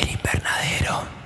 El invernadero.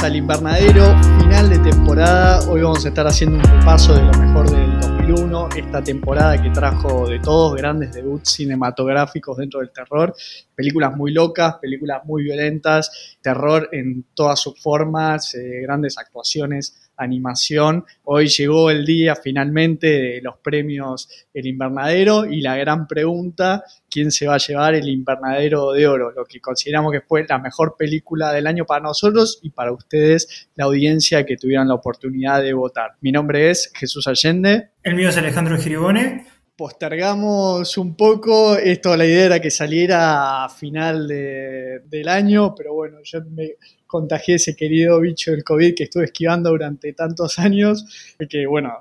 Al invernadero, final de temporada. Hoy vamos a estar haciendo un repaso de lo mejor del 2001, esta temporada que trajo de todos grandes debuts cinematográficos dentro del terror, películas muy locas, películas muy violentas, terror en todas sus formas, eh, grandes actuaciones animación. Hoy llegó el día finalmente de los premios El Invernadero y la gran pregunta, ¿quién se va a llevar el Invernadero de Oro? Lo que consideramos que fue la mejor película del año para nosotros y para ustedes, la audiencia que tuvieron la oportunidad de votar. Mi nombre es Jesús Allende. El mío es Alejandro Giribone postergamos un poco. Esto, la idea era que saliera a final del año, pero bueno, yo me contagié ese querido bicho del COVID que estuve esquivando durante tantos años, que bueno,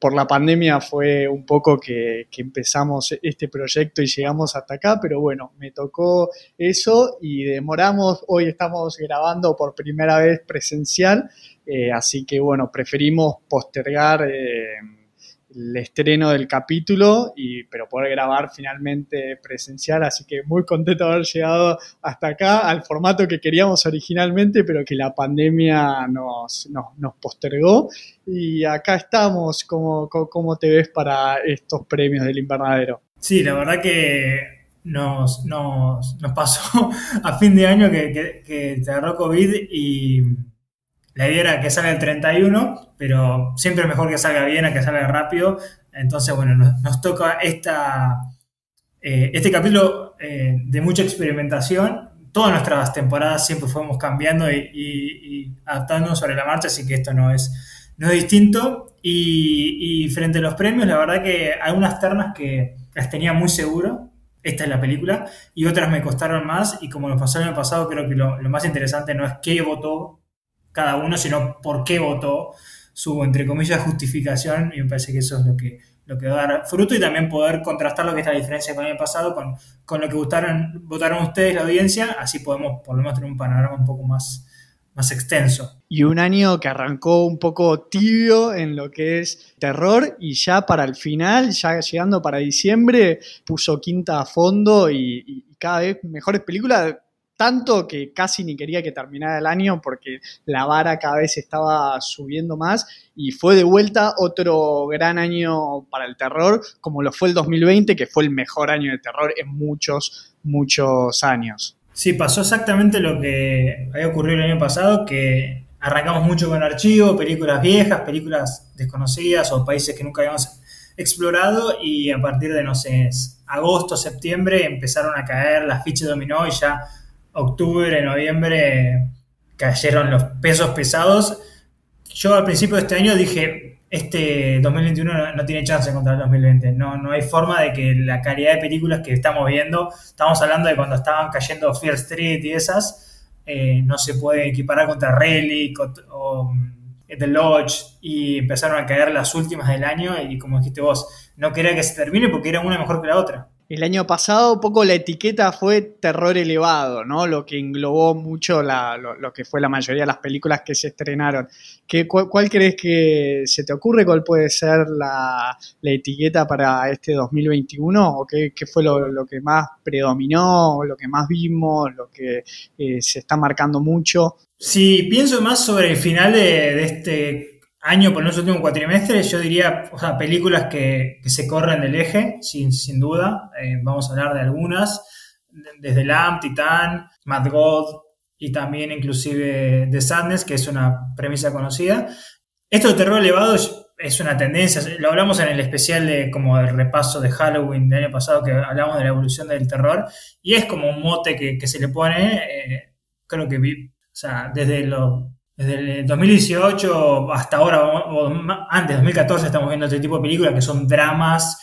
por la pandemia fue un poco que, empezamos este proyecto y llegamos hasta acá, pero bueno, me tocó eso y demoramos, hoy estamos grabando por primera vez presencial, eh, así que bueno, preferimos postergar. Eh, el estreno del capítulo, y, pero poder grabar finalmente presencial, así que muy contento de haber llegado hasta acá, al formato que queríamos originalmente, pero que la pandemia nos, nos, postergó. Y acá estamos, ¿cómo, ¿cómo, te ves para estos premios del invernadero? Sí, la verdad que nos, nos, nos pasó a fin de año que, que, que te agarró COVID y la idea era que salga el 31, pero siempre es mejor que salga bien a que salga rápido. Entonces, bueno, nos, toca esta, eh, este capítulo eh, de mucha experimentación. Todas nuestras temporadas siempre fuimos cambiando y, adaptándonos sobre la marcha, así que esto no es, no es distinto. Y, frente a los premios, la verdad que hay unas ternas que las tenía muy seguro, esta es la película, y otras me costaron más, y como nos pasó el año pasado, creo que lo, lo más interesante no es qué votó cada uno, sino por qué votó, su, entre comillas, justificación, y me parece que eso es lo que, lo que va a dar fruto y también poder contrastar lo que es la diferencia con el año pasado con, con lo que votaron, votaron ustedes, la audiencia, así podemos por lo menos tener un panorama un poco más, más extenso. Y un año que arrancó un poco tibio en lo que es terror y ya para el final, ya llegando para diciembre, puso quinta a fondo y, y cada vez mejores películas tanto que casi ni quería que terminara el año porque la vara cada vez estaba subiendo más y fue de vuelta otro gran año para el terror, como lo fue el 2020, que fue el mejor año de terror en muchos, muchos años. Sí, pasó exactamente lo que había ocurrido el año pasado, que arrancamos mucho con archivo, películas viejas, películas desconocidas o países que nunca habíamos explorado y a partir de, no sé, agosto, septiembre empezaron a caer las fichas dominó y ya octubre, noviembre cayeron los pesos pesados. Yo al principio de este año dije, este 2021 no, tiene chance contra el 2020. No, no hay forma de que la calidad de películas que estamos viendo, estamos hablando de cuando estaban cayendo Fear Street y esas, eh, no se puede equiparar contra Relic o, mm, The Lodge y empezaron a caer las últimas del año y como dijiste vos, no quería que se termine porque era una mejor que la otra. El año pasado, un poco la etiqueta fue terror elevado, ¿no? Lo que englobó mucho lo, que fue la mayoría de las películas que se estrenaron. ¿Qué, cuál, crees que se te ocurre? ¿Cuál puede ser la, etiqueta para este 2021? ¿O qué, fue lo, que más predominó, lo que más vimos, lo que eh, se está marcando mucho? Sí, pienso más sobre el final de este año, por los últimos cuatrimestres, yo diría, o sea, películas que, se corren del eje, sin, sin duda. Eh, vamos a hablar de algunas, desde Lamb, Titán, Mad God y también inclusive The Sadness, que es una premisa conocida. Esto de terror elevado es una tendencia, lo hablamos en el especial de como el repaso de Halloween del año pasado, que hablamos de la evolución del terror, y es como un mote que, se le pone, eh, creo que vi, o sea, desde los desde el 2018 hasta ahora, o antes, 2014, estamos viendo este tipo de películas que son dramas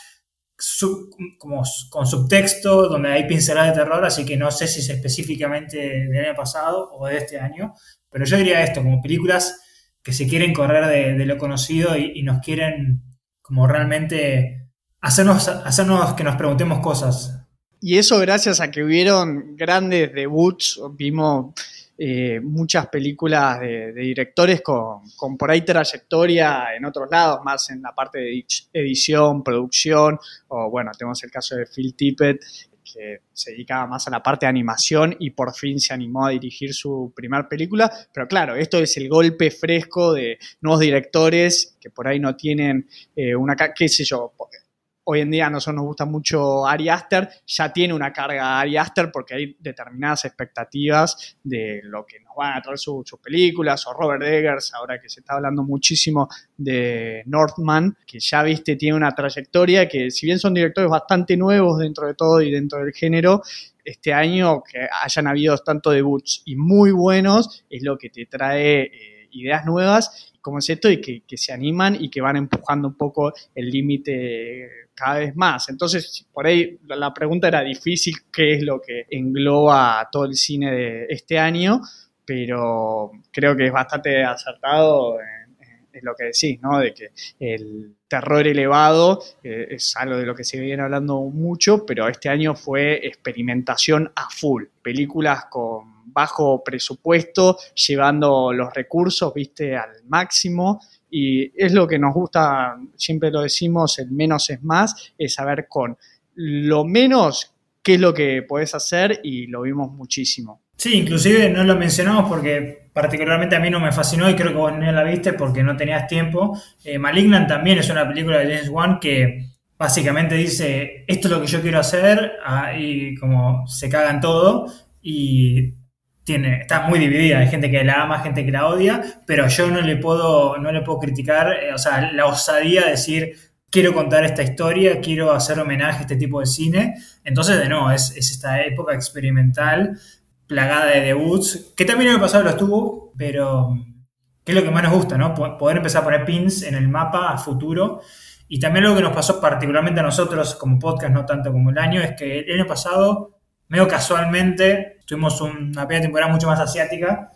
con subtexto, donde hay pinceladas de terror, así que no sé si es específicamente del año pasado o de este año, pero yo diría esto, como películas que se quieren correr de, lo conocido y, nos quieren como realmente hacernos, hacernos que nos preguntemos cosas. Y eso gracias a que hubieron grandes debuts, vimos eh, muchas películas de, directores con, con, por ahí trayectoria en otros lados, más en la parte de edición, producción, o bueno, tenemos el caso de Phil Tippett, que se dedicaba más a la parte de animación y por fin se animó a dirigir su primera película. Pero claro, esto es el golpe fresco de nuevos directores que por ahí no tienen eh, una, qué sé yo, hoy en día a nosotros nos gusta mucho Ari Aster, ya tiene una carga Ari Aster porque hay determinadas expectativas de lo que nos van a traer sus películas, o Robert Eggers, ahora que se está hablando muchísimo de Northman, que ya viste tiene una trayectoria que si bien son directores bastante nuevos dentro de todo y dentro del género, este año que hayan habido tanto debuts y muy buenos es lo que te trae eh, ideas nuevas como es esto y que, se animan y que van empujando un poco el límite cada vez más. Entonces, por ahí la pregunta era difícil, qué es lo que engloba todo el cine de este año, pero creo que es bastante acertado en, lo que decís, ¿no? De que el terror elevado eh, es algo de lo que se viene hablando mucho, pero este año fue experimentación a full. Películas con bajo presupuesto, llevando los recursos, viste, al máximo y es lo que nos gusta, siempre lo decimos, el menos es más, es saber con lo menos qué es lo que puedes hacer y lo vimos muchísimo. Sí, inclusive no lo mencionamos porque particularmente a mí no me fascinó y creo que vos no la viste porque no tenías tiempo. Eh, Malignant también es una película de James Wan que básicamente dice esto es lo que yo quiero hacer ah, y como se cagan todo tiene, está muy dividida, hay gente que la ama, gente que la odia, pero yo no le puedo, no le puedo criticar, eh, o sea, la osadía de decir, quiero contar esta historia, quiero hacer homenaje a este tipo de cine. Entonces, de nuevo, es, esta época experimental, plagada de debuts, que también en el pasado lo estuvo, pero que es lo que más nos gusta, ¿no? Poder empezar a poner pins en el mapa a futuro. Y también lo que nos pasó particularmente a nosotros como podcast, no tanto como el año, es que el año pasado medio casualmente, tuvimos una primera temporada mucho más asiática,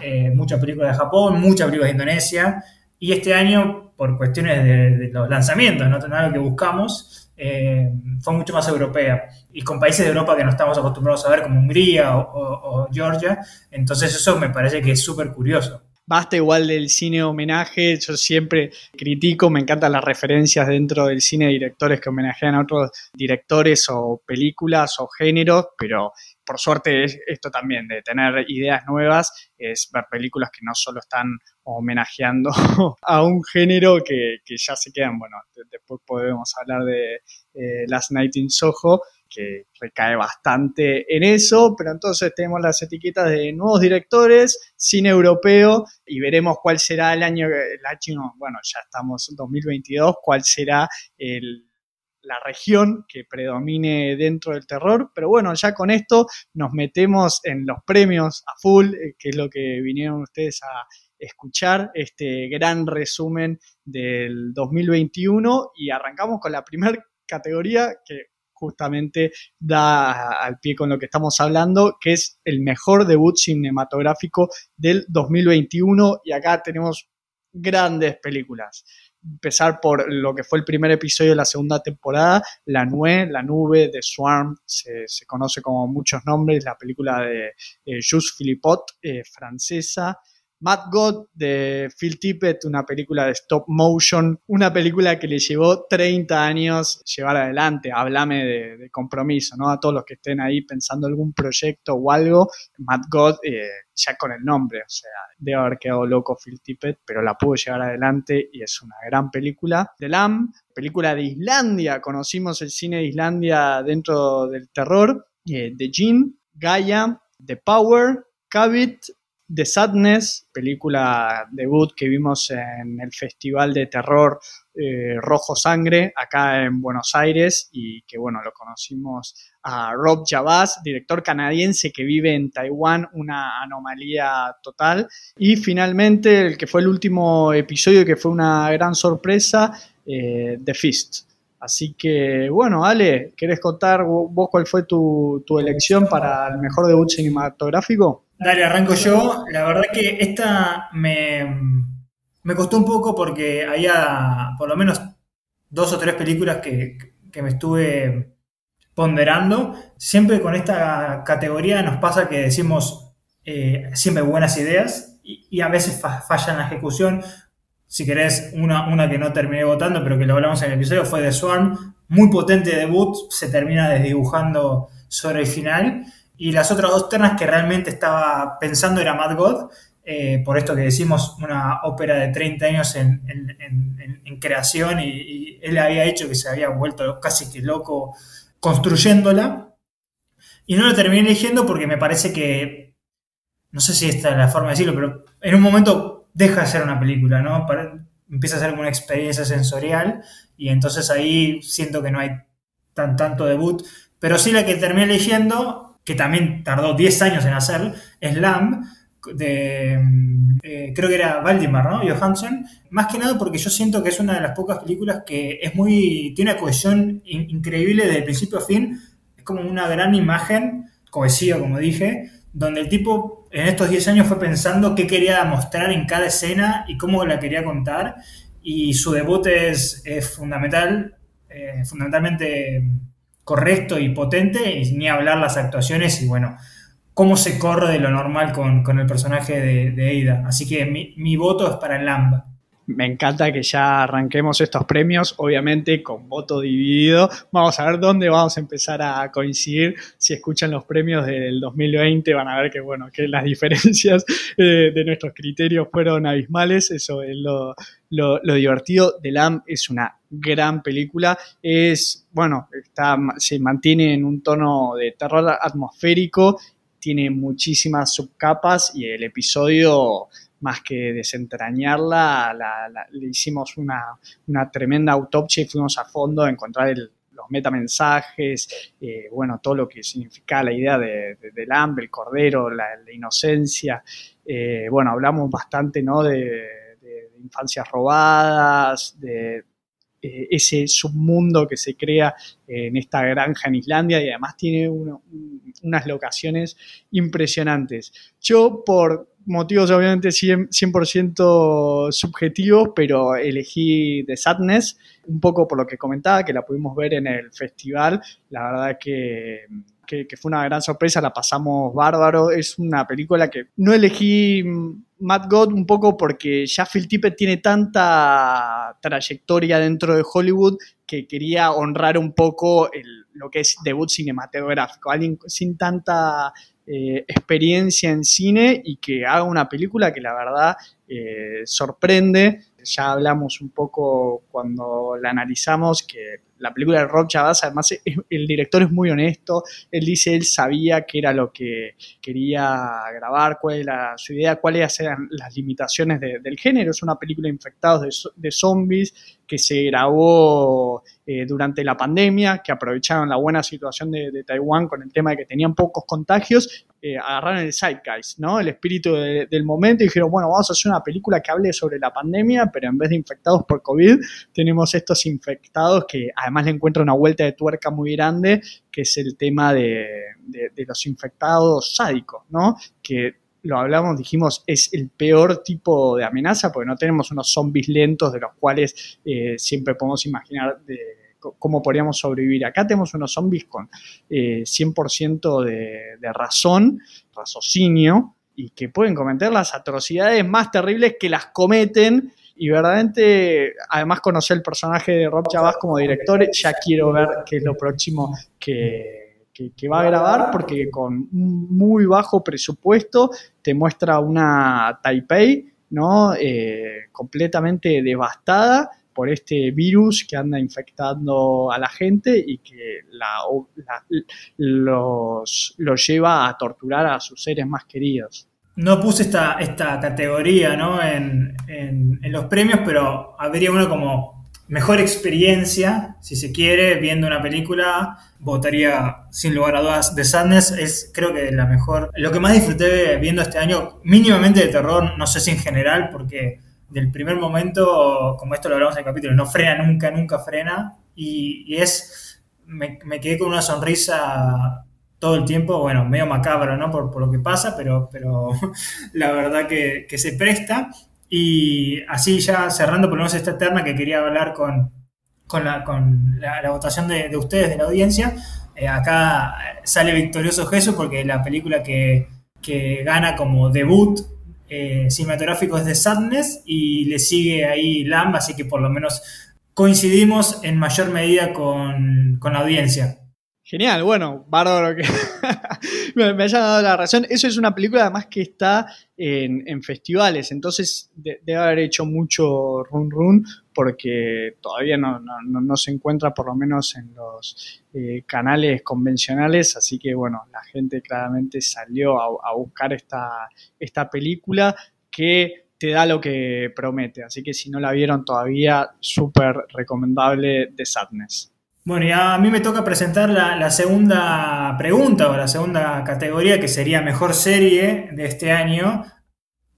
eh, muchas películas de Japón, muchas películas de Indonesia, y este año, por cuestiones de, los lanzamientos, no algo que buscamos, eh, fue mucho más europea. Y con países de Europa que no estamos acostumbrados a ver, como Hungría o Georgia, entonces eso me parece que es súper curioso basta igual del cine homenaje, yo siempre critico, me encantan las referencias dentro del cine de directores que homenajean a otros directores o películas o géneros, pero por suerte esto también de tener ideas nuevas es ver películas que no solo están homenajeando a un género que, ya se quedan, bueno, después podemos hablar de eh, Last Night in Soho, que recae bastante en eso, pero entonces tenemos las etiquetas de nuevos directores, cine europeo, y veremos cuál será el año, el año bueno, ya estamos en 2022, cuál será la región que predomine dentro del terror, pero bueno, ya con esto nos metemos en los premios a full, eh, que es lo que vinieron ustedes a escuchar este gran resumen del 2021 y arrancamos con la primera categoría que justamente da al pie con lo que estamos hablando, que es el mejor debut cinematográfico del 2021 y acá tenemos grandes películas. Empezar por lo que fue el primer episodio de la segunda temporada, La Nue, La Nube de Swarm, se, conoce como muchos nombres, la película de eh, Jules Philippot, eh, francesa, Mad God de Phil Tippett, una película de stop motion, una película que le llevó 30 años llevar adelante. Háblame de, compromiso, ¿no? A todos los que estén ahí pensando algún proyecto o algo, Mad God, eh, ya con el nombre, o sea, debe haber quedado loco Phil Tippett, pero la pudo llevar adelante y es una gran película. The Lamb, película de Islandia, conocimos el cine de Islandia dentro del terror, eh, The Gene, Gaia, The Power, Cabit, The Sadness, película debut que vimos en el Festival de Terror eh, Rojo Sangre acá en Buenos Aires y que bueno, lo conocimos a Rob Javaz, director canadiense que vive en Taiwán, una anomalía total. Y finalmente el que fue el último episodio que fue una gran sorpresa, eh, The Fist. Así que, bueno, Ale, ¿querés contar vos cuál fue tu, tu elección para el mejor debut cinematográfico? Dale, arranco yo. La verdad que esta me, me costó un poco porque había por lo menos dos o tres películas que, que me estuve ponderando. Siempre con esta categoría nos pasa que decimos eh, siempre buenas ideas y, a veces falla en la ejecución. Si querés, una, una que no terminé votando, pero que lo hablamos en el episodio, fue The Swarm. Muy potente debut, se termina desdibujando sobre el final. Y las otras dos ternas que realmente estaba pensando era Mad God, eh, por esto que decimos, una ópera de 30 años en, creación y, él había hecho que se había vuelto casi que loco construyéndola. Y no lo terminé eligiendo porque me parece que, no sé si esta es la forma de decirlo, pero en un momento deja de ser una película, ¿no? empieza a ser como una experiencia sensorial y entonces ahí siento que no hay tan, tanto debut. Pero sí la que terminé eligiendo, que también tardó 10 años en hacer, es Lamb, de, eh, creo que era Valdimar, ¿no? Johansson. Más que nada porque yo siento que es una de las pocas películas que es muy, tiene una cohesión increíble desde principio a fin. Es como una gran imagen, cohesiva, como dije, donde el tipo en estos 10 años fue pensando qué quería mostrar en cada escena y cómo la quería contar. Y su debut es, fundamental, eh, fundamentalmente correcto y potente, y ni hablar las actuaciones y bueno, cómo se corre de lo normal con, el personaje de, de, Ada. Así que mi, voto es para Lamba. Me encanta que ya arranquemos estos premios, obviamente con voto dividido. Vamos a ver dónde vamos a empezar a coincidir. Si escuchan los premios del 2020 van a ver que, bueno, que las diferencias eh, de nuestros criterios fueron abismales. Eso es lo, lo, divertido de Lamb. Es una gran película. Es, bueno, está, se mantiene en un tono de terror atmosférico tiene muchísimas subcapas y el episodio, más que desentrañarla, le hicimos una, tremenda autopsia y fuimos a fondo a encontrar los metamensajes, eh, bueno, todo lo que significa la idea de, del hambre, el cordero, la, inocencia. Eh, bueno, hablamos bastante, ¿no? de infancias robadas, de, eh, ese submundo que se crea en esta granja en Islandia y además tiene unas locaciones impresionantes. Yo por motivos obviamente 100%, subjetivos, pero elegí The Sadness, un poco por lo que comentaba, que la pudimos ver en el festival. La verdad que que, fue una gran sorpresa, la pasamos bárbaro. Es una película que no elegí Matt God un poco porque ya Phil Tippett tiene tanta trayectoria dentro de Hollywood que quería honrar un poco lo que es debut cinematográfico. Alguien sin tanta eh, experiencia en cine y que haga una película que la verdad eh, sorprende. Ya hablamos un poco cuando la analizamos que la película de Rob Chavaz, además el director es muy honesto, él dice, él sabía qué era lo que quería grabar, cuál era su idea, cuáles eran las limitaciones del género, es una película infectados de, de zombies que se grabó eh, durante la pandemia, que aprovecharon la buena situación de, Taiwán con el tema de que tenían pocos contagios, eh, agarraron el zeitgeist, ¿no? El espíritu del momento y dijeron, bueno, vamos a hacer una película que hable sobre la pandemia, pero en vez de infectados por COVID, tenemos estos infectados que le encuentran una vuelta de tuerca muy grande, que es el tema de, de los infectados sádicos, ¿no? Que lo hablamos, dijimos, es el peor tipo de amenaza porque no tenemos unos zombies lentos de los cuales eh, siempre podemos imaginar de, cómo podríamos sobrevivir. Acá tenemos unos zombies con 100% eh, de, razón, raciocinio, y que pueden cometer las atrocidades más terribles que las cometen. Y verdaderamente, además conocer el personaje de Rob Chavaz como director, ya quiero ver qué es lo próximo que, que, va a grabar porque con muy bajo presupuesto te muestra una Taipei, ¿no? Eh, completamente devastada por este virus que anda infectando a la gente y que los, lleva a torturar a sus seres más queridos. No puse esta, esta categoría ¿no? en, en, en los premios, pero habría uno como mejor experiencia, si se quiere, viendo una película, votaría sin lugar a dudas The Sadness. Es creo que la mejor. Lo que más disfruté viendo este año, mínimamente de terror, no sé si en general, porque del primer momento, como esto lo hablamos en el capítulo, no frena nunca, nunca frena. Y, es. Me, quedé con una sonrisa todo el tiempo, bueno, medio macabro, ¿no? Por, lo que pasa, pero, pero la verdad que, que se presta. Y así ya cerrando por lo menos esta eterna que quería hablar con, con la, con la, votación de, ustedes, de la audiencia, eh, acá sale victorioso Jesús porque la película que, que gana como debut eh, cinematográfico es de Sadness y le sigue ahí Lamb, así que por lo menos coincidimos en mayor medida con, con la audiencia. Genial, bueno, bárbaro que me, me haya dado la razón. Eso es una película además que está en, festivales, entonces debe haber hecho mucho run run porque todavía no, se encuentra por lo menos en los eh, canales convencionales, así que bueno, la gente claramente salió a, buscar esta, esta película que te da lo que promete, así que si no la vieron todavía, súper recomendable de Sadness. Bueno, y a mí me toca presentar la, segunda pregunta o la segunda categoría que sería mejor serie de este año.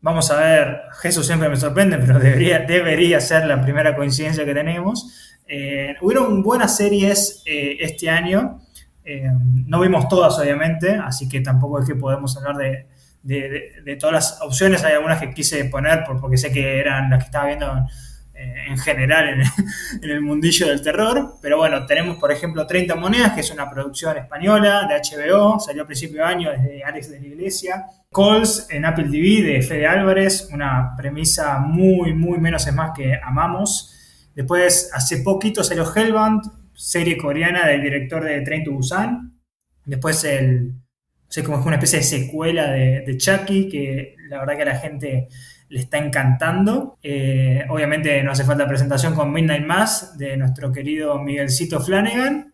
Vamos a ver, Jesús siempre me sorprende, pero debería, debería ser la primera coincidencia que tenemos. Eh, hubieron buenas series eh, este año. Eh, no vimos todas, obviamente, así que tampoco es que podemos hablar de, de, todas las opciones. Hay algunas que quise poner porque sé que eran las que estaba viendo en general en, el mundillo del terror. Pero bueno, tenemos por ejemplo 30 Monedas, que es una producción española de HBO, salió a principio de año desde Alex de la Iglesia. Calls en Apple TV de Fede Álvarez, una premisa muy, muy menos es más que amamos. Después, hace poquito salió Hellbound, serie coreana del director de Train to Busan. Después el, no sé, como es una especie de secuela de, Chucky, que la verdad que la gente le está encantando. Eh, obviamente no hace falta presentación con Midnight Mass de nuestro querido Miguelcito Flanagan.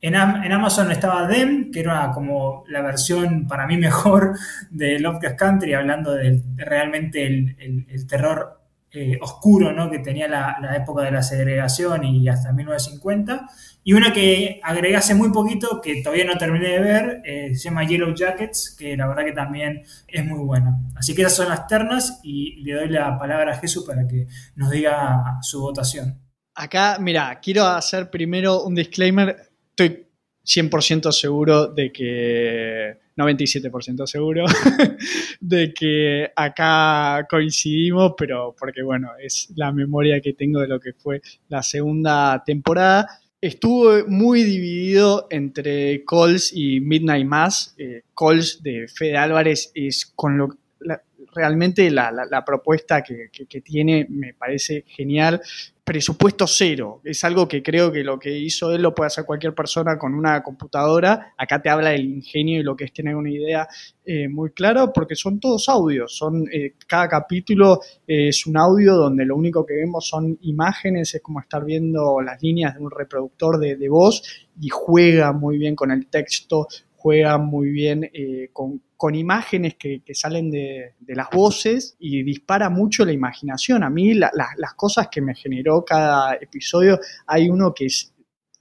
En, Amazon estaba Dem, que era como la versión para mí mejor de Lovecraft Country, hablando de, realmente el, terror eh, oscuro ¿no? que tenía la, la, época de la segregación y hasta 1950. Y una que agregué hace muy poquito, que todavía no terminé de ver, eh, se llama Yellow Jackets, que la verdad que también es muy buena. Así que esas son las ternas y le doy la palabra a Jesús para que nos diga su votación. Acá, mira, quiero hacer primero un disclaimer. Estoy 100% seguro de que, 97% seguro, de que acá coincidimos, pero porque bueno, es la memoria que tengo de lo que fue la segunda temporada estuvo muy dividido entre Coles y Midnight Mass. Eh, de Fede Álvarez es con lo realmente la, propuesta que, tiene me parece genial presupuesto cero. Es algo que creo que lo que hizo él lo puede hacer cualquier persona con una computadora. Acá te habla del ingenio y lo que es tener una idea eh, muy clara, porque son todos audios. Son, eh, cada capítulo es un audio donde lo único que vemos son imágenes, es como estar viendo las líneas de un reproductor de, de voz y juega muy bien con el texto, juega muy bien eh, con, imágenes que, salen de, las voces y dispara mucho la imaginación. A mí las cosas que me generó cada episodio, hay uno que es,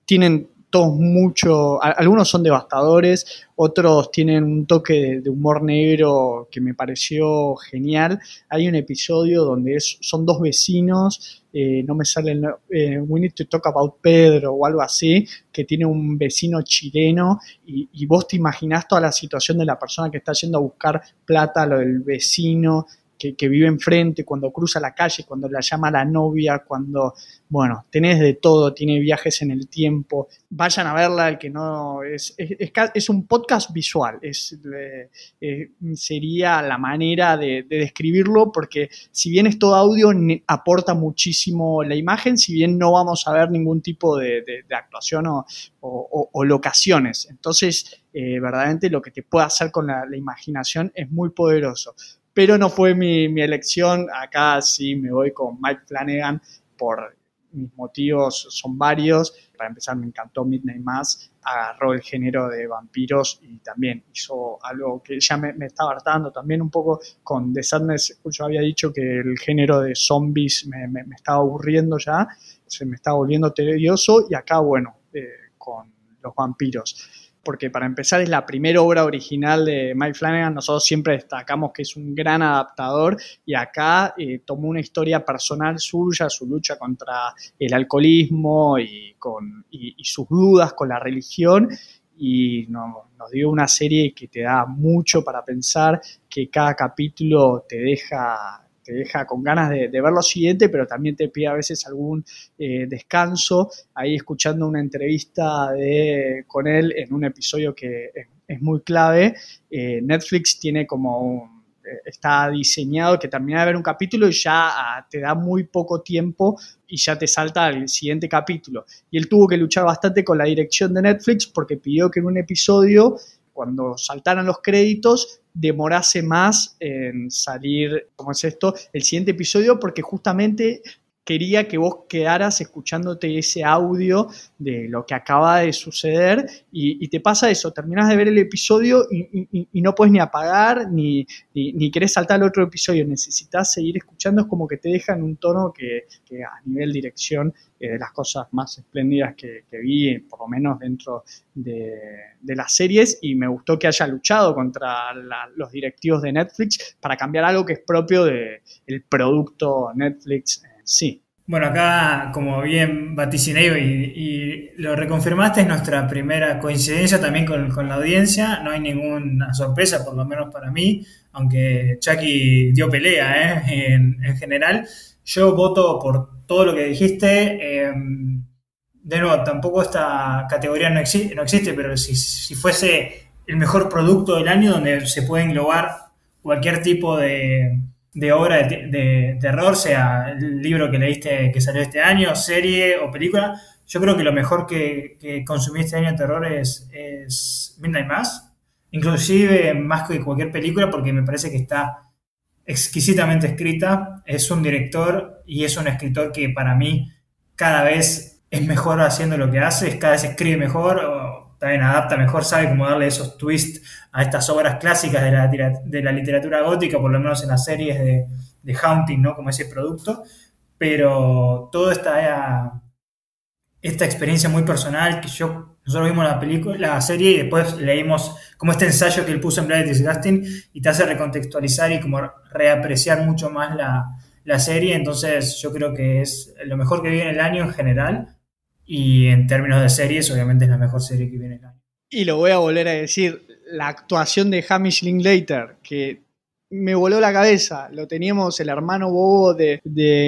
tienen todos mucho, algunos son devastadores, otros tienen un toque de, humor negro que me pareció genial. Hay un episodio donde es, son dos vecinos, eh, no me sale el eh, We Need to Talk About Pedro o algo así, que tiene un vecino chileno y, y vos te imaginás toda la situación de la persona que está yendo a buscar plata, lo del vecino, que, vive enfrente, cuando cruza la calle, cuando la llama la novia, cuando, bueno, tenés de todo, tiene viajes en el tiempo. Vayan a verla, el que no, es, es, un podcast visual, es, eh, sería la manera de, describirlo, porque si bien es todo audio, aporta muchísimo la imagen, si bien no vamos a ver ningún tipo de, actuación o, locaciones. Entonces, eh, verdaderamente lo que te puede hacer con la imaginación es muy poderoso pero no fue mi, elección. Acá sí me voy con Mike Flanagan por mis motivos son varios. Para empezar, me encantó Midnight Mass, agarró el género de vampiros y también hizo algo que ya me, estaba hartando también un poco con The Sadness. Yo había dicho que el género de zombies me, estaba aburriendo ya, se me estaba volviendo tedioso y acá, bueno, eh, con los vampiros porque para empezar es la primera obra original de Mike Flanagan, nosotros siempre destacamos que es un gran adaptador y acá eh, tomó una historia personal suya, su lucha contra el alcoholismo y, con, sus dudas con la religión. Y nos dio una serie que te da mucho para pensar, que cada capítulo te deja te deja con ganas de, ver lo siguiente, pero también te pide a veces algún eh, descanso. Ahí escuchando una entrevista de, con él en un episodio que es, muy clave, eh, Netflix tiene como un está diseñado que termina de ver un capítulo y ya ah, te da muy poco tiempo y ya te salta al siguiente capítulo. Y él tuvo que luchar bastante con la dirección de Netflix porque pidió que en un episodio, cuando saltaran los créditos, demorase más en salir, ¿cómo es esto? El siguiente episodio porque justamente quería que vos quedaras escuchándote ese audio de lo que acaba de suceder y, te pasa eso, terminas de ver el episodio y, no puedes ni apagar ni, ni, querés saltar al otro episodio, necesitas seguir escuchando, es como que te deja en un tono que, a nivel dirección es de las cosas más espléndidas que, vi, por lo menos dentro de, las series, y me gustó que haya luchado contra los directivos de Netflix para cambiar algo que es propio del producto Netflix Sí. Bueno, acá, como bien vaticiné y, lo reconfirmaste, es nuestra primera coincidencia también con, la audiencia. No hay ninguna sorpresa, por lo menos para mí, aunque Chucky dio pelea ¿eh? en, general. Yo voto por todo lo que dijiste. Em, de nuevo, tampoco esta categoría no, no existe pero si, si fuese el mejor producto del año donde se puede englobar cualquier tipo de, de obra de, terror, sea el libro que leíste que salió este año, serie o película, yo creo que lo mejor que, que consumí este año de terror es, es Midnight Mass, inclusive más que cualquier película porque me parece que está exquisitamente escrita, es un director y es un escritor que para mí cada vez es mejor haciendo lo que hace, cada vez escribe mejor, también adapta mejor, sabe cómo darle esos twists a estas obras clásicas de la, de la literatura gótica, por lo menos en las series de, de Haunting, ¿no? Como ese producto. Pero toda esta, esta experiencia muy personal que yo, nosotros vimos la película, la serie y después leímos como este ensayo que él puso en Blade Disgusting y te hace recontextualizar y como reapreciar mucho más la, la serie. Entonces yo creo que es lo mejor que viene el año en general y en términos de series, obviamente es la mejor serie que viene el año. Y lo voy a volver a decir, la actuación de Hamish Linklater, que me voló la cabeza. Lo teníamos el hermano bobo de,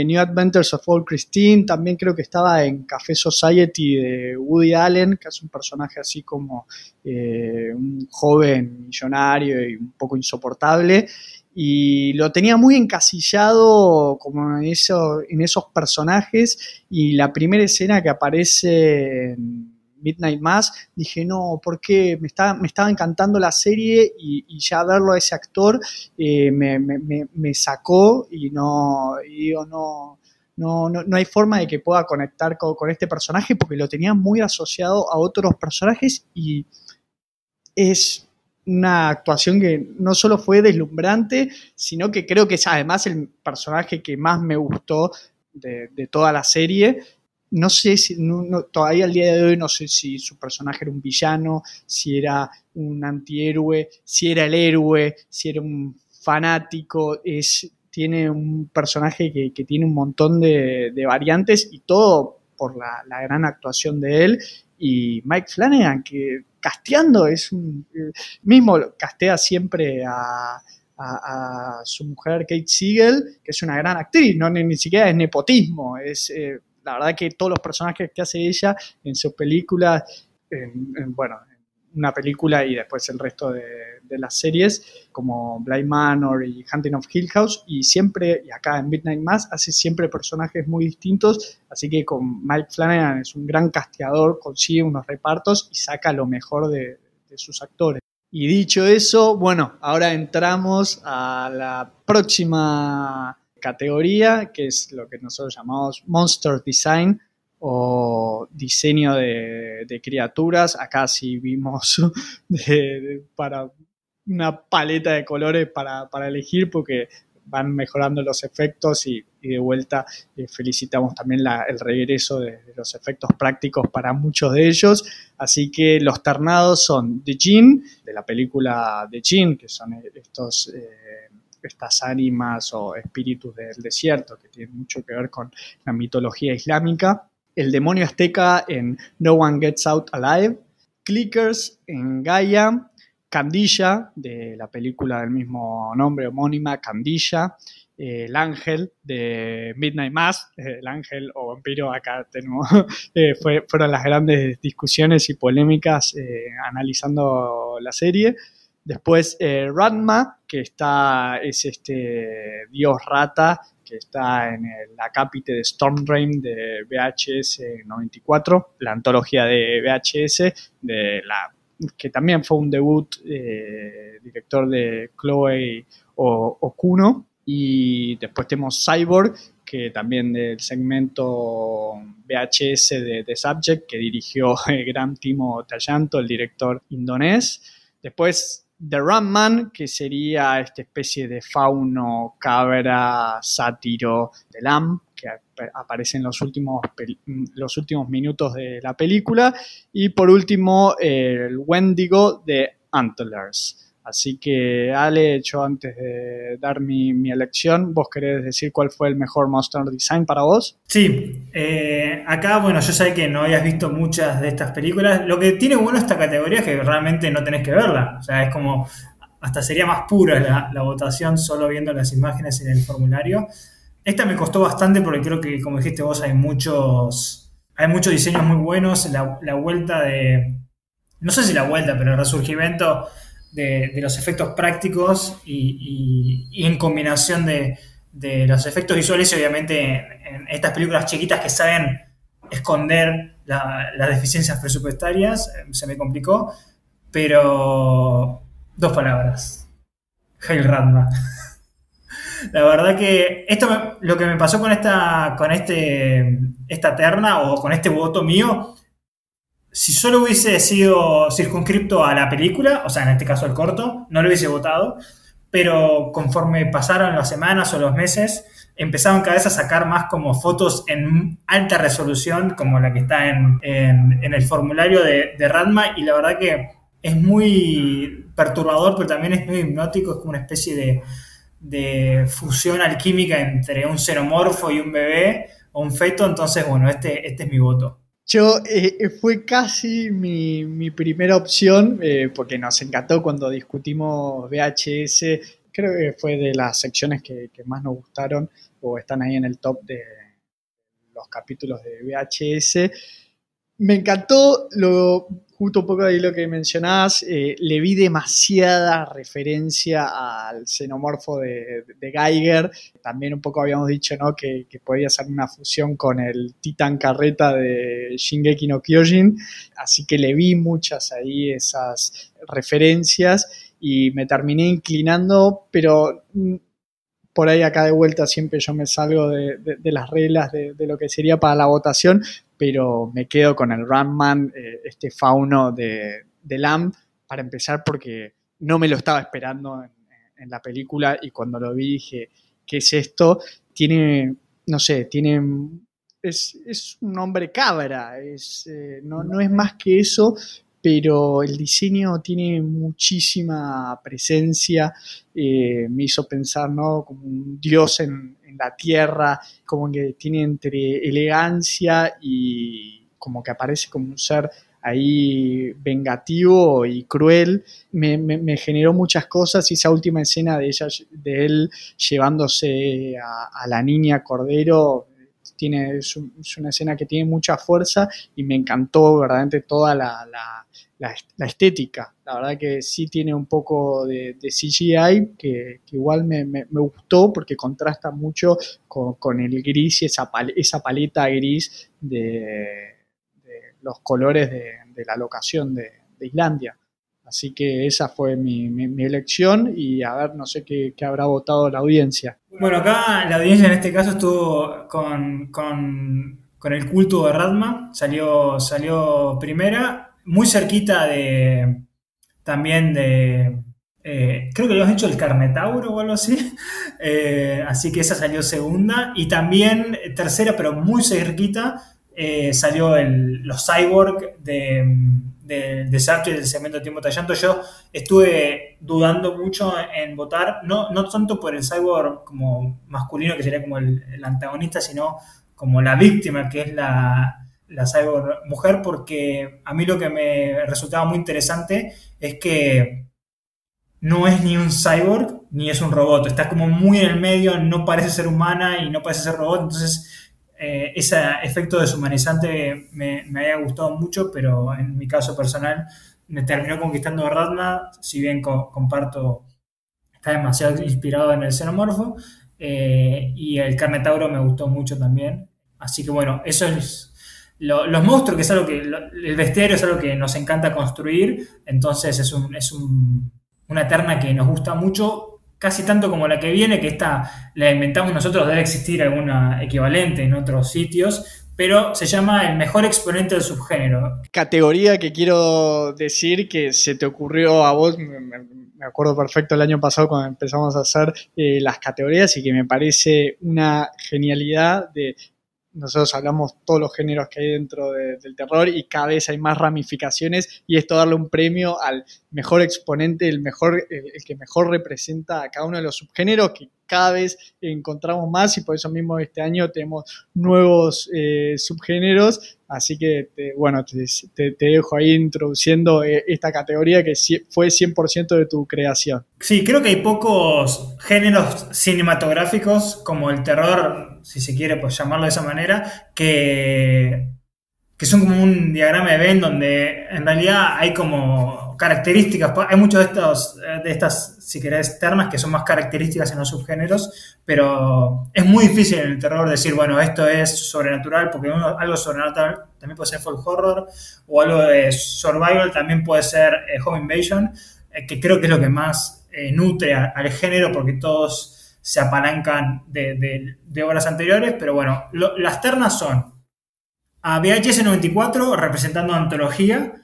New Adventures of Old Christine. También creo que estaba en Café Society de Woody Allen, que es un personaje así como eh, un joven millonario y un poco insoportable y lo tenía muy encasillado como en, eso, en esos personajes y la primera escena que aparece en Midnight Mass, dije, no, porque me, está, me estaba encantando la serie y, ya verlo a ese actor eh, me, sacó y no, digo, no, no, no, hay forma de que pueda conectar con, con este personaje porque lo tenía muy asociado a otros personajes y es una actuación que no solo fue deslumbrante, sino que creo que es además el personaje que más me gustó de, toda la serie. No sé si, todavía al día de hoy no sé si su personaje era un villano, si era un antihéroe, si era el héroe, si era un fanático. Es, tiene un personaje que, tiene un montón de, variantes y todo por la, la gran actuación de él. Y Mike Flanagan, que casteando, es un, eh, mismo castea siempre a, su mujer Kate Siegel, que es una gran actriz, no ni, siquiera es nepotismo, es eh, la verdad que todos los personajes que hace ella en sus películas, bueno, una película y después el resto de, las series, como Blind Manor y Hunting of Hill House, y siempre, y acá en Midnight Mass, hace siempre personajes muy distintos, así que con Mike Flanagan es un gran casteador, consigue unos repartos y saca lo mejor de, de sus actores. Y dicho eso, bueno, ahora entramos a la próxima categoría, que es lo que nosotros llamamos Monster Design, o diseño de, criaturas. Acá sí vimos para una paleta de colores para, elegir porque van mejorando los efectos y, de vuelta eh, felicitamos también el regreso de, los efectos prácticos para muchos de ellos. Así que los ternados son The Jin, de la película The Jin, que son estos... Eh, estas ánimas o espíritus del desierto que tienen mucho que ver con la mitología islámica, el demonio azteca en No One Gets Out Alive, Clickers en Gaia, Candilla, de la película del mismo nombre, homónima, Candilla, eh, El Ángel de Midnight Mass, eh, El Ángel o Vampiro, acá tenemos, eh, fueron las grandes discusiones y polémicas analizando la serie. Después Ratma, que está, es este dios rata que está en la cápite de Storm de VHS 94, la antología de VHS, de la, que también fue un debut director de Chloe Okuno. Y después tenemos Cyborg, que también del segmento VHS de The Subject, que dirigió el gran Timo Tallanto, el director indonés. Después The Ramman, que sería esta especie de fauno, cabra, sátiro de Lam, que aparece en los últimos, los últimos minutos de la película. Y por último, el Wendigo de Antlers. Así que, Ale, yo antes de dar mi, elección, ¿vos querés decir cuál fue el mejor Monster Design para vos? Sí, eh, acá, bueno, yo sé que no hayas visto muchas de estas películas. Lo que tiene bueno esta categoría es que realmente no tenés que verla. O sea, es como, hasta sería más pura la, votación solo viendo las imágenes en el formulario. Esta me costó bastante porque creo que, como dijiste vos, hay muchos, hay muchos diseños muy buenos. La, la vuelta de, no sé si la vuelta, pero el resurgimiento de, los efectos prácticos y, en combinación de, los efectos visuales y obviamente en, estas películas chiquitas que saben esconder las deficiencias presupuestarias, eh, se me complicó, pero dos palabras. Hail Radma. La verdad que esto lo que me pasó con esta con este esta terna o con este voto mío si solo hubiese sido circunscripto a la película, o sea, en este caso el corto, no lo hubiese votado, pero conforme pasaron las semanas o los meses, empezaron cada vez a sacar más como fotos en alta resolución, como la que está en, el formulario de, de Radma, y la verdad que es muy perturbador, pero también es muy hipnótico, es como una especie de, de fusión alquímica entre un xenomorfo y un bebé o un feto, entonces, bueno, este, este es mi voto. Yo eh, fue casi mi, primera opción, eh, porque nos encantó cuando discutimos VHS, creo que fue de las secciones que, que, más nos gustaron, o están ahí en el top de los capítulos de VHS. Me encantó lo, justo un poco ahí lo que mencionabas, eh, le vi demasiada referencia al xenomorfo de, Geiger. También un poco habíamos dicho ¿no? que, podía ser una fusión con el Titan Carreta de Shingeki no Kyojin. Así que le vi muchas ahí esas referencias y me terminé inclinando, pero mm, por ahí acá de vuelta siempre yo me salgo de, las reglas de, lo que sería para la votación, pero me quedo con el Ramman, eh, este fauno de, Lamb, para empezar porque no me lo estaba esperando en, la película y cuando lo vi dije, ¿qué es esto? Tiene, no sé, tiene... Es, un hombre cabra, es, eh, no, no es más que eso, pero el diseño tiene muchísima presencia, eh, me hizo pensar, ¿no? Como un dios en, la tierra, como que tiene entre elegancia y como que aparece como un ser ahí vengativo y cruel, me, generó muchas cosas y esa última escena de, ella, de él llevándose a, la niña Cordero tiene, es, una escena que tiene mucha fuerza y me encantó verdaderamente toda la, la, estética. La verdad que sí tiene un poco de, CGI que, igual me, gustó porque contrasta mucho con, el gris y esa, esa paleta gris de, los colores de, la locación de, Islandia. Así que esa fue mi, elección y a ver, no sé qué, habrá votado la audiencia. Bueno, acá la audiencia en este caso estuvo con, con el culto de Radma, salió, salió primera muy cerquita de también de, eh, creo que lo has hecho el Carnetauro o algo así, eh, así que esa salió segunda, y también tercera, pero muy cerquita, eh, salió el, los Cyborg de, de, de Sartre del segmento de Tiempo Tallando. Yo estuve dudando mucho en votar, no, no tanto por el Cyborg como masculino, que sería como el antagonista, sino como la víctima, que es la, la cyborg mujer porque a mí lo que me resultaba muy interesante es que no es ni un cyborg ni es un robot. Está como muy en el medio, no parece ser humana y no parece ser robot. Eh, ese efecto deshumanizante me, me había gustado mucho, pero en mi caso personal me terminó conquistando Ratna, si bien comparto, está demasiado inspirado en el xenomorfo. Eh, y el Carnetauro me gustó mucho también. Así que bueno, eso es los monstruos, que es algo que el bestiario es algo que nos encanta construir, entonces es, un, es un, una terna que nos gusta mucho, casi tanto como la que viene, que esta la inventamos nosotros, debe existir alguna equivalente en otros sitios, pero se llama el mejor exponente del subgénero. Categoría que quiero decir que se te ocurrió a vos, me, acuerdo perfecto el año pasado cuando empezamos a hacer eh, las categorías y que me parece una genialidad de nosotros hablamos todos los géneros que hay dentro del terror y cada vez hay más ramificaciones y esto darle un premio al mejor exponente, el, mejor, el, que mejor representa a cada uno de los subgéneros que cada vez encontramos más y por eso mismo este año tenemos nuevos eh, subgéneros. Así que, bueno, te, dejo ahí introduciendo eh, esta categoría que fue 100% de tu creación. Sí, creo que hay pocos géneros cinematográficos como el terror, si se quiere pues llamarlo de esa manera, que, que son como un diagrama de Venn donde en realidad hay como características, hay muchas de, de estas, si querés, ternas que son más características en los subgéneros, pero es muy difícil en el terror decir, bueno, esto es sobrenatural, porque algo sobrenatural también puede ser folk horror, o algo de survival también puede ser eh, home invasion, eh, que creo que es lo que más eh, nutre al género, porque todos se apalancan de, obras anteriores, pero bueno, las ternas son a VHS 94 representando antología,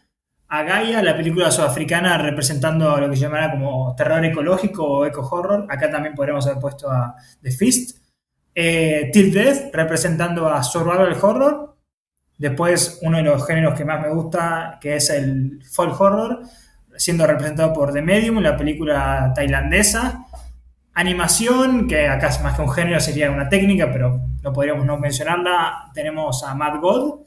a Gaia, la película sudafricana representando lo que se llamará como terror ecológico o eco-horror. Acá también podríamos haber puesto a The Fist. Eh, Till Death, representando a Survival Horror. Después, uno de los géneros que más me gusta, que es el folk horror, siendo representado por The Medium, la película tailandesa. Animación, que acá más que un género sería una técnica, pero no podríamos no mencionarla. Tenemos a Mad God,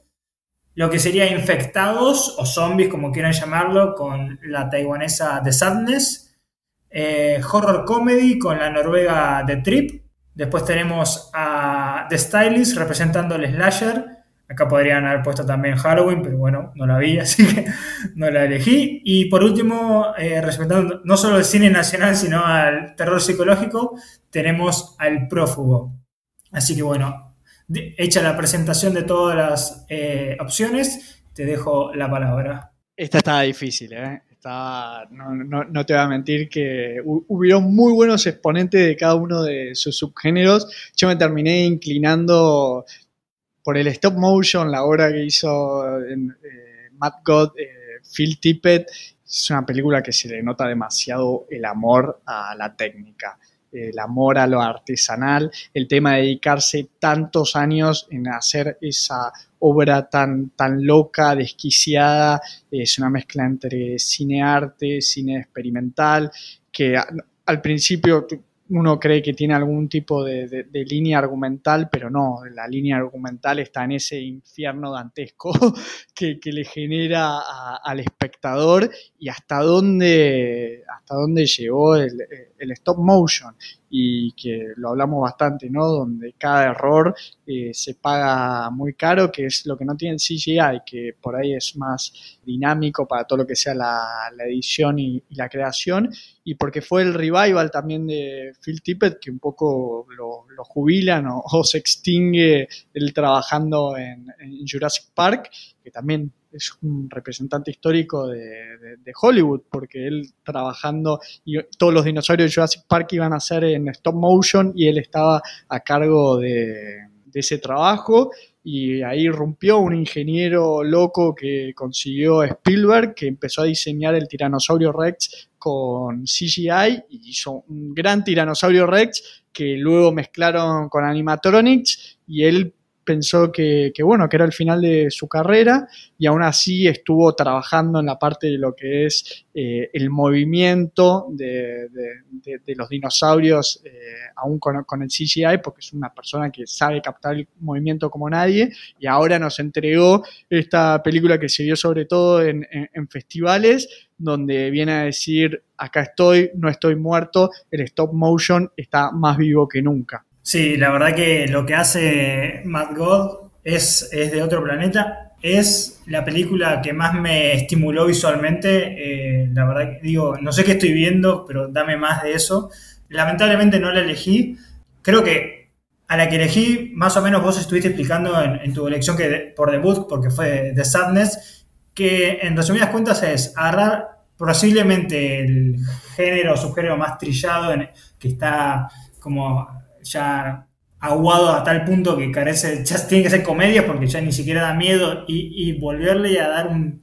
lo que sería infectados o zombies, como quieran llamarlo, con la taiwanesa The Sadness, eh, horror comedy con la noruega The Trip, después tenemos a The Stylist representando el slasher, acá podrían haber puesto también Halloween, pero bueno, no la vi, así que no la elegí, y por último, eh, respetando no solo el cine nacional, sino al terror psicológico, tenemos al prófugo. Así que bueno, hecha la presentación de todas las eh, opciones, te dejo la palabra. Esta estaba difícil, ¿eh? no, te voy a mentir que hubieron muy buenos exponentes de cada uno de sus subgéneros. Yo me terminé inclinando por el stop motion, la obra que hizo en, eh, Matt God, eh, Phil Tippett. Es una película que se le nota demasiado el amor a la técnica el amor a lo artesanal, el tema de dedicarse tantos años en hacer esa obra tan, tan loca, desquiciada, es una mezcla entre cine-arte, cine experimental, que al principio uno cree que tiene algún tipo de, línea argumental, pero no, la línea argumental está en ese infierno dantesco que, le genera al espectador y hasta dónde, hasta dónde llegó el, stop motion y que lo hablamos bastante, ¿no? Donde cada error eh, se paga muy caro, que es lo que no tiene CGI, que por ahí es más dinámico para todo lo que sea la, edición y, la creación, y porque fue el revival también de Phil Tippett, que un poco lo, jubilan o, se extingue él trabajando en Jurassic Park, que también es un representante histórico de, Hollywood, porque él trabajando, y todos los dinosaurios de Jurassic Park iban a ser en stop motion y él estaba a cargo de, ese trabajo. Y ahí rompió un ingeniero loco que consiguió Spielberg, que empezó a diseñar el tiranosaurio Rex con CGI y hizo un gran tiranosaurio Rex que luego mezclaron con animatronics y él pensó que, bueno, que era el final de su carrera y aún así estuvo trabajando en la parte de lo que es eh, el movimiento de, los dinosaurios, eh, aún con, el CGI, porque es una persona que sabe captar el movimiento como nadie y ahora nos entregó esta película que se vio sobre todo en festivales donde viene a decir, acá estoy, no estoy muerto, el stop motion está más vivo que nunca. Sí, la verdad que lo que hace Mad God es, es de otro planeta. Es la película que más me estimuló visualmente. Eh, la verdad que digo, no sé qué estoy viendo, pero dame más de eso. Lamentablemente no la elegí. Creo que a la que elegí, más o menos vos estuviste explicando en, tu elección que por debut, porque fue The Sadness, que en resumidas cuentas es agarrar posiblemente el género o subgénero más trillado, que está como ya aguado a tal punto que carece, ya tiene que ser comedia porque ya ni siquiera da miedo y, volverle a dar un,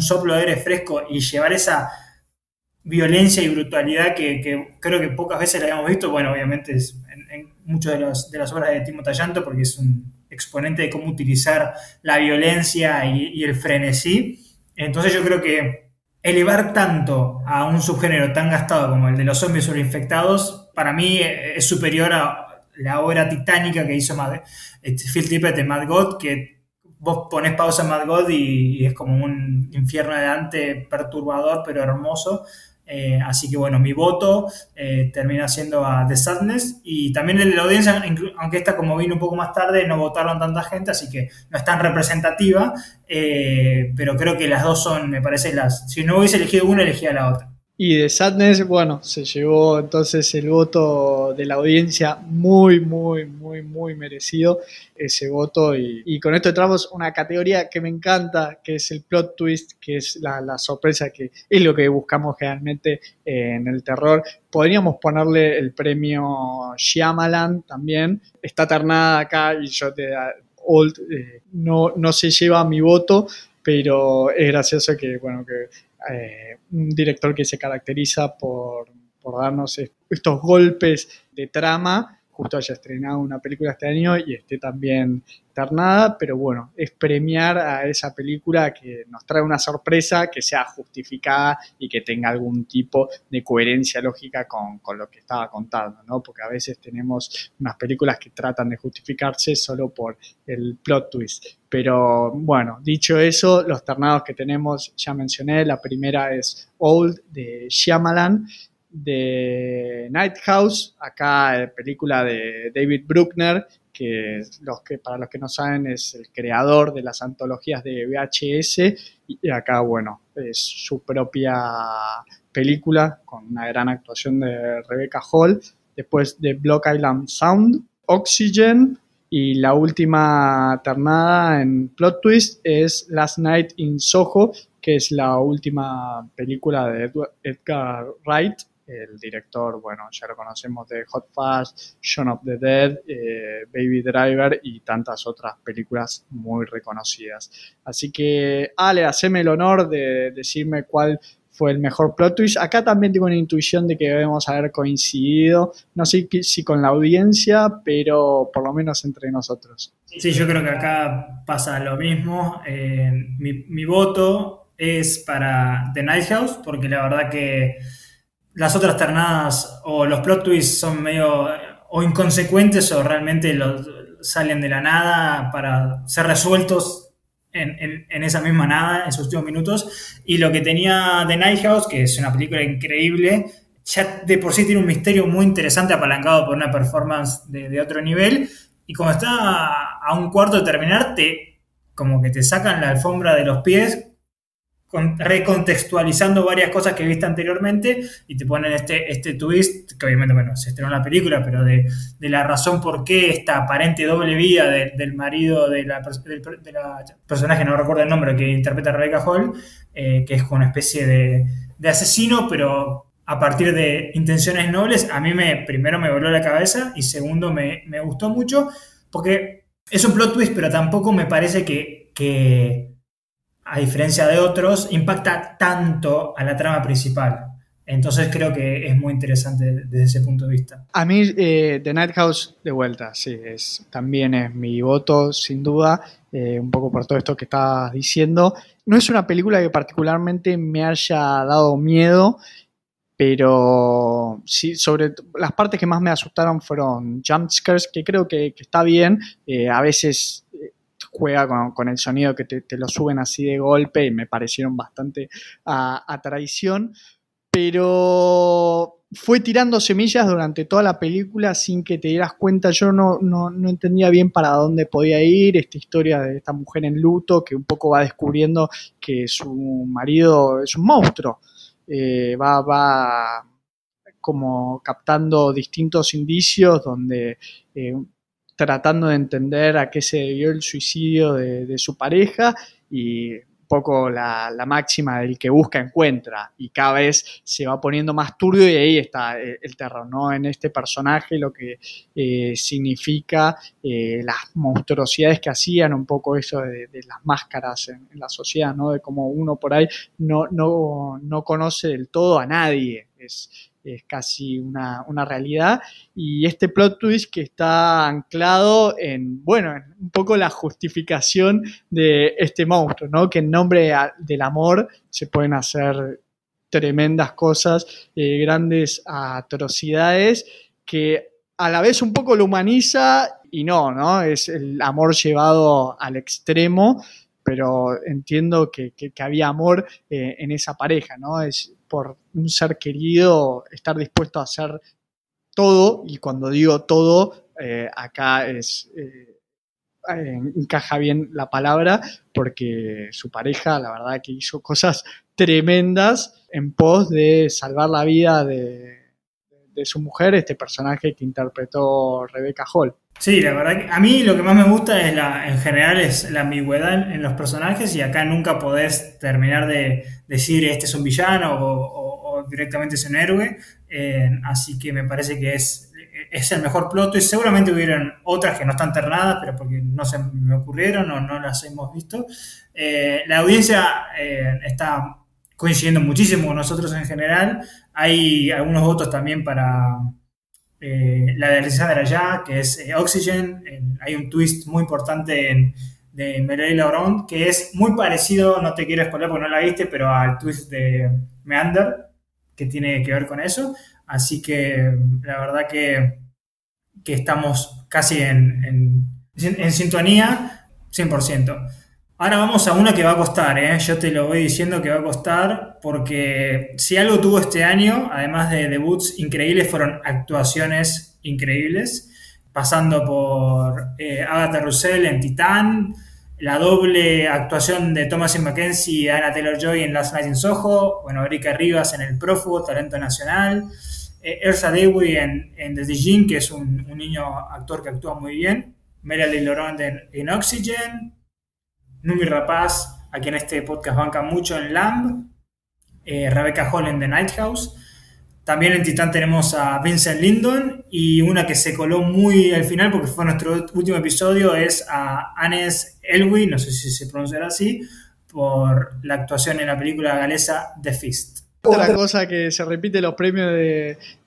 soplo de aire fresco y llevar esa violencia y brutalidad que, creo que pocas veces la habíamos visto, bueno, obviamente es en, muchas de, las obras de Timo Tallanto porque es un exponente de cómo utilizar la violencia y, y el frenesí. Entonces yo creo que elevar tanto a un subgénero tan gastado como el de los zombies infectados para mí eh, es superior a la obra titánica que hizo Mad, este, Phil Tippett de Mad God, que vos pones pausa en Mad God y, es como un infierno de Dante perturbador pero hermoso. Eh, así que bueno, mi voto eh, termina siendo a The Sadness y también el de la audiencia, aunque esta como vino un poco más tarde, no votaron tanta gente, así que no es tan representativa, pero creo que las dos son, me parece, las... Si no hubiese elegido una, elegía la otra. Y de Sadness, bueno, se llevó entonces el voto de la audiencia muy, muy, muy, muy merecido ese voto. Y, con esto entramos una categoría que me encanta, que es el plot twist, que es la, sorpresa, que es lo que buscamos generalmente en el terror. Podríamos ponerle el premio Shyamalan también. Está ternada acá y yo te... Old, eh, no, no se lleva mi voto, pero es gracioso que, bueno, que eh, un director que se caracteriza por, por darnos estos golpes de trama, justo haya estrenado una película este año y esté también ternada, pero bueno, es premiar a esa película que nos trae una sorpresa, que sea justificada y que tenga algún tipo de coherencia lógica con, con, lo que estaba contando, ¿no? Porque a veces tenemos unas películas que tratan de justificarse solo por el plot twist. Pero bueno, dicho eso, los ternados que tenemos, ya mencioné, la primera es Old de Shyamalan, de Night House, acá eh, película de David Bruckner, que, los que para los que no saben es el creador de las antologías de VHS y acá bueno, es su propia película con una gran actuación de Rebecca Hall, después de Block Island Sound, Oxygen, y la última ternada en plot twist es Last Night in Soho, que es la última película de Edgar Wright, el director, bueno, ya lo conocemos de Hot Fast, Shaun of the Dead, eh, Baby Driver y tantas otras películas muy reconocidas. Así que, Ale, haceme el honor de decirme cuál fue el mejor plot twist. Acá también tengo una intuición de que debemos haber coincidido, no sé si con la audiencia, pero por lo menos entre nosotros. Sí, yo creo que acá pasa lo mismo. Eh, mi, voto es para The Night House, porque la verdad que las otras ternadas o los plot twists son medio o inconsecuentes o realmente salen de la nada para ser resueltos en, esa misma nada, en sus últimos minutos. Y lo que tenía The Night House, que es una película increíble, ya de por sí tiene un misterio muy interesante apalancado por una performance de, otro nivel. Y cuando está a un cuarto de terminar, te, como que te sacan la alfombra de los pies recontextualizando varias cosas que viste anteriormente y te ponen este, este twist, que obviamente, bueno, se estrenó la película, pero de, la razón por qué esta aparente doble vida del marido de la, de la, personaje, no recuerdo el nombre, que interpreta Rebecca Hall, eh, que es una especie de, de asesino, pero a partir de intenciones nobles, a mí me, primero me voló la cabeza y segundo me, me gustó mucho porque es un plot twist, pero tampoco me parece que a diferencia de otros, impacta tanto a la trama principal. Entonces creo que es muy interesante desde ese punto de vista. A mí eh, The Night House de vuelta, sí, es, también es mi voto sin duda, eh, un poco por todo esto que estabas diciendo. No es una película que particularmente me haya dado miedo, pero sí, sobre las partes que más me asustaron fueron jumpscares, que creo que, está bien, eh, a veces juega con, el sonido que te, lo suben así de golpe y me parecieron bastante a traición, pero fue tirando semillas durante toda la película sin que te dieras cuenta. Yo no, no, entendía bien para dónde podía ir esta historia de esta mujer en luto que un poco va descubriendo que su marido es un monstruo. Eh, va, va como captando distintos indicios donde eh, tratando de entender a qué se debió el suicidio de, de su pareja y poco la, máxima del que busca encuentra y cada vez se va poniendo más turbio y ahí está eh, el, terror, ¿no? En este personaje lo que eh, significa eh, las monstruosidades que hacían, un poco eso de, las máscaras en, la sociedad, ¿no? De cómo uno por ahí no, no, no conoce del todo a nadie, es, es casi una, realidad. Y este plot twist que está anclado en, bueno, un poco la justificación de este monstruo, ¿no? Que en nombre del amor se pueden hacer tremendas cosas, eh, grandes atrocidades, que a la vez un poco lo humaniza y no, ¿no? Es el amor llevado al extremo, pero entiendo que, había amor eh, en esa pareja, ¿no? Es, por un ser querido estar dispuesto a hacer todo, y cuando digo todo, eh, acá es, eh, encaja bien la palabra, porque su pareja, la verdad que hizo cosas tremendas en pos de salvar la vida de, de su mujer, este personaje que interpretó Rebecca Hall. Sí, la verdad que a mí lo que más me gusta es la, en general es la ambigüedad en, los personajes y acá nunca podés terminar de decir este es un villano o, directamente es un héroe, eh, así que me parece que es, es el mejor plot y seguramente hubieran otras que no están ternadas, pero porque no se me ocurrieron o no las hemos visto. Eh, la audiencia eh, está coincidiendo muchísimo con nosotros en general, hay algunos votos también para eh, la de Alexandra Ya, que es eh, Oxygen. hay un twist muy importante de Melody Laurent, que es muy parecido, no te quiero spoiler porque no la viste, pero al twist de Meander, que tiene que ver con eso. Así que la verdad que, que estamos casi en, en, en sintonía 100%. Ahora vamos a una que va a costar, ¿eh? yo te lo voy diciendo que va a costar, porque si algo tuvo este año, además de debuts increíbles, fueron actuaciones increíbles, pasando por eh, Agatha Russell en Titán, la doble actuación de Thomas Mackenzie y Anna Taylor-Joy en Last Night in Soho, bueno, Erika Rivas en El Prófugo, Talento Nacional, eh, Ersa Dewey en, The Dijin, que es un, niño actor que actúa muy bien, Meryl Laurent en, en Oxygen, Numi Rapaz, a quien este podcast banca mucho en Lamb, eh, Rebecca Hall en The Night House. También en Titán tenemos a Vincent Lindon y una que se coló muy al final porque fue nuestro último episodio es a Anes Elwi, no sé si se pronunciará así, por la actuación en la película galesa The Fist. Otra cosa que se repite los premios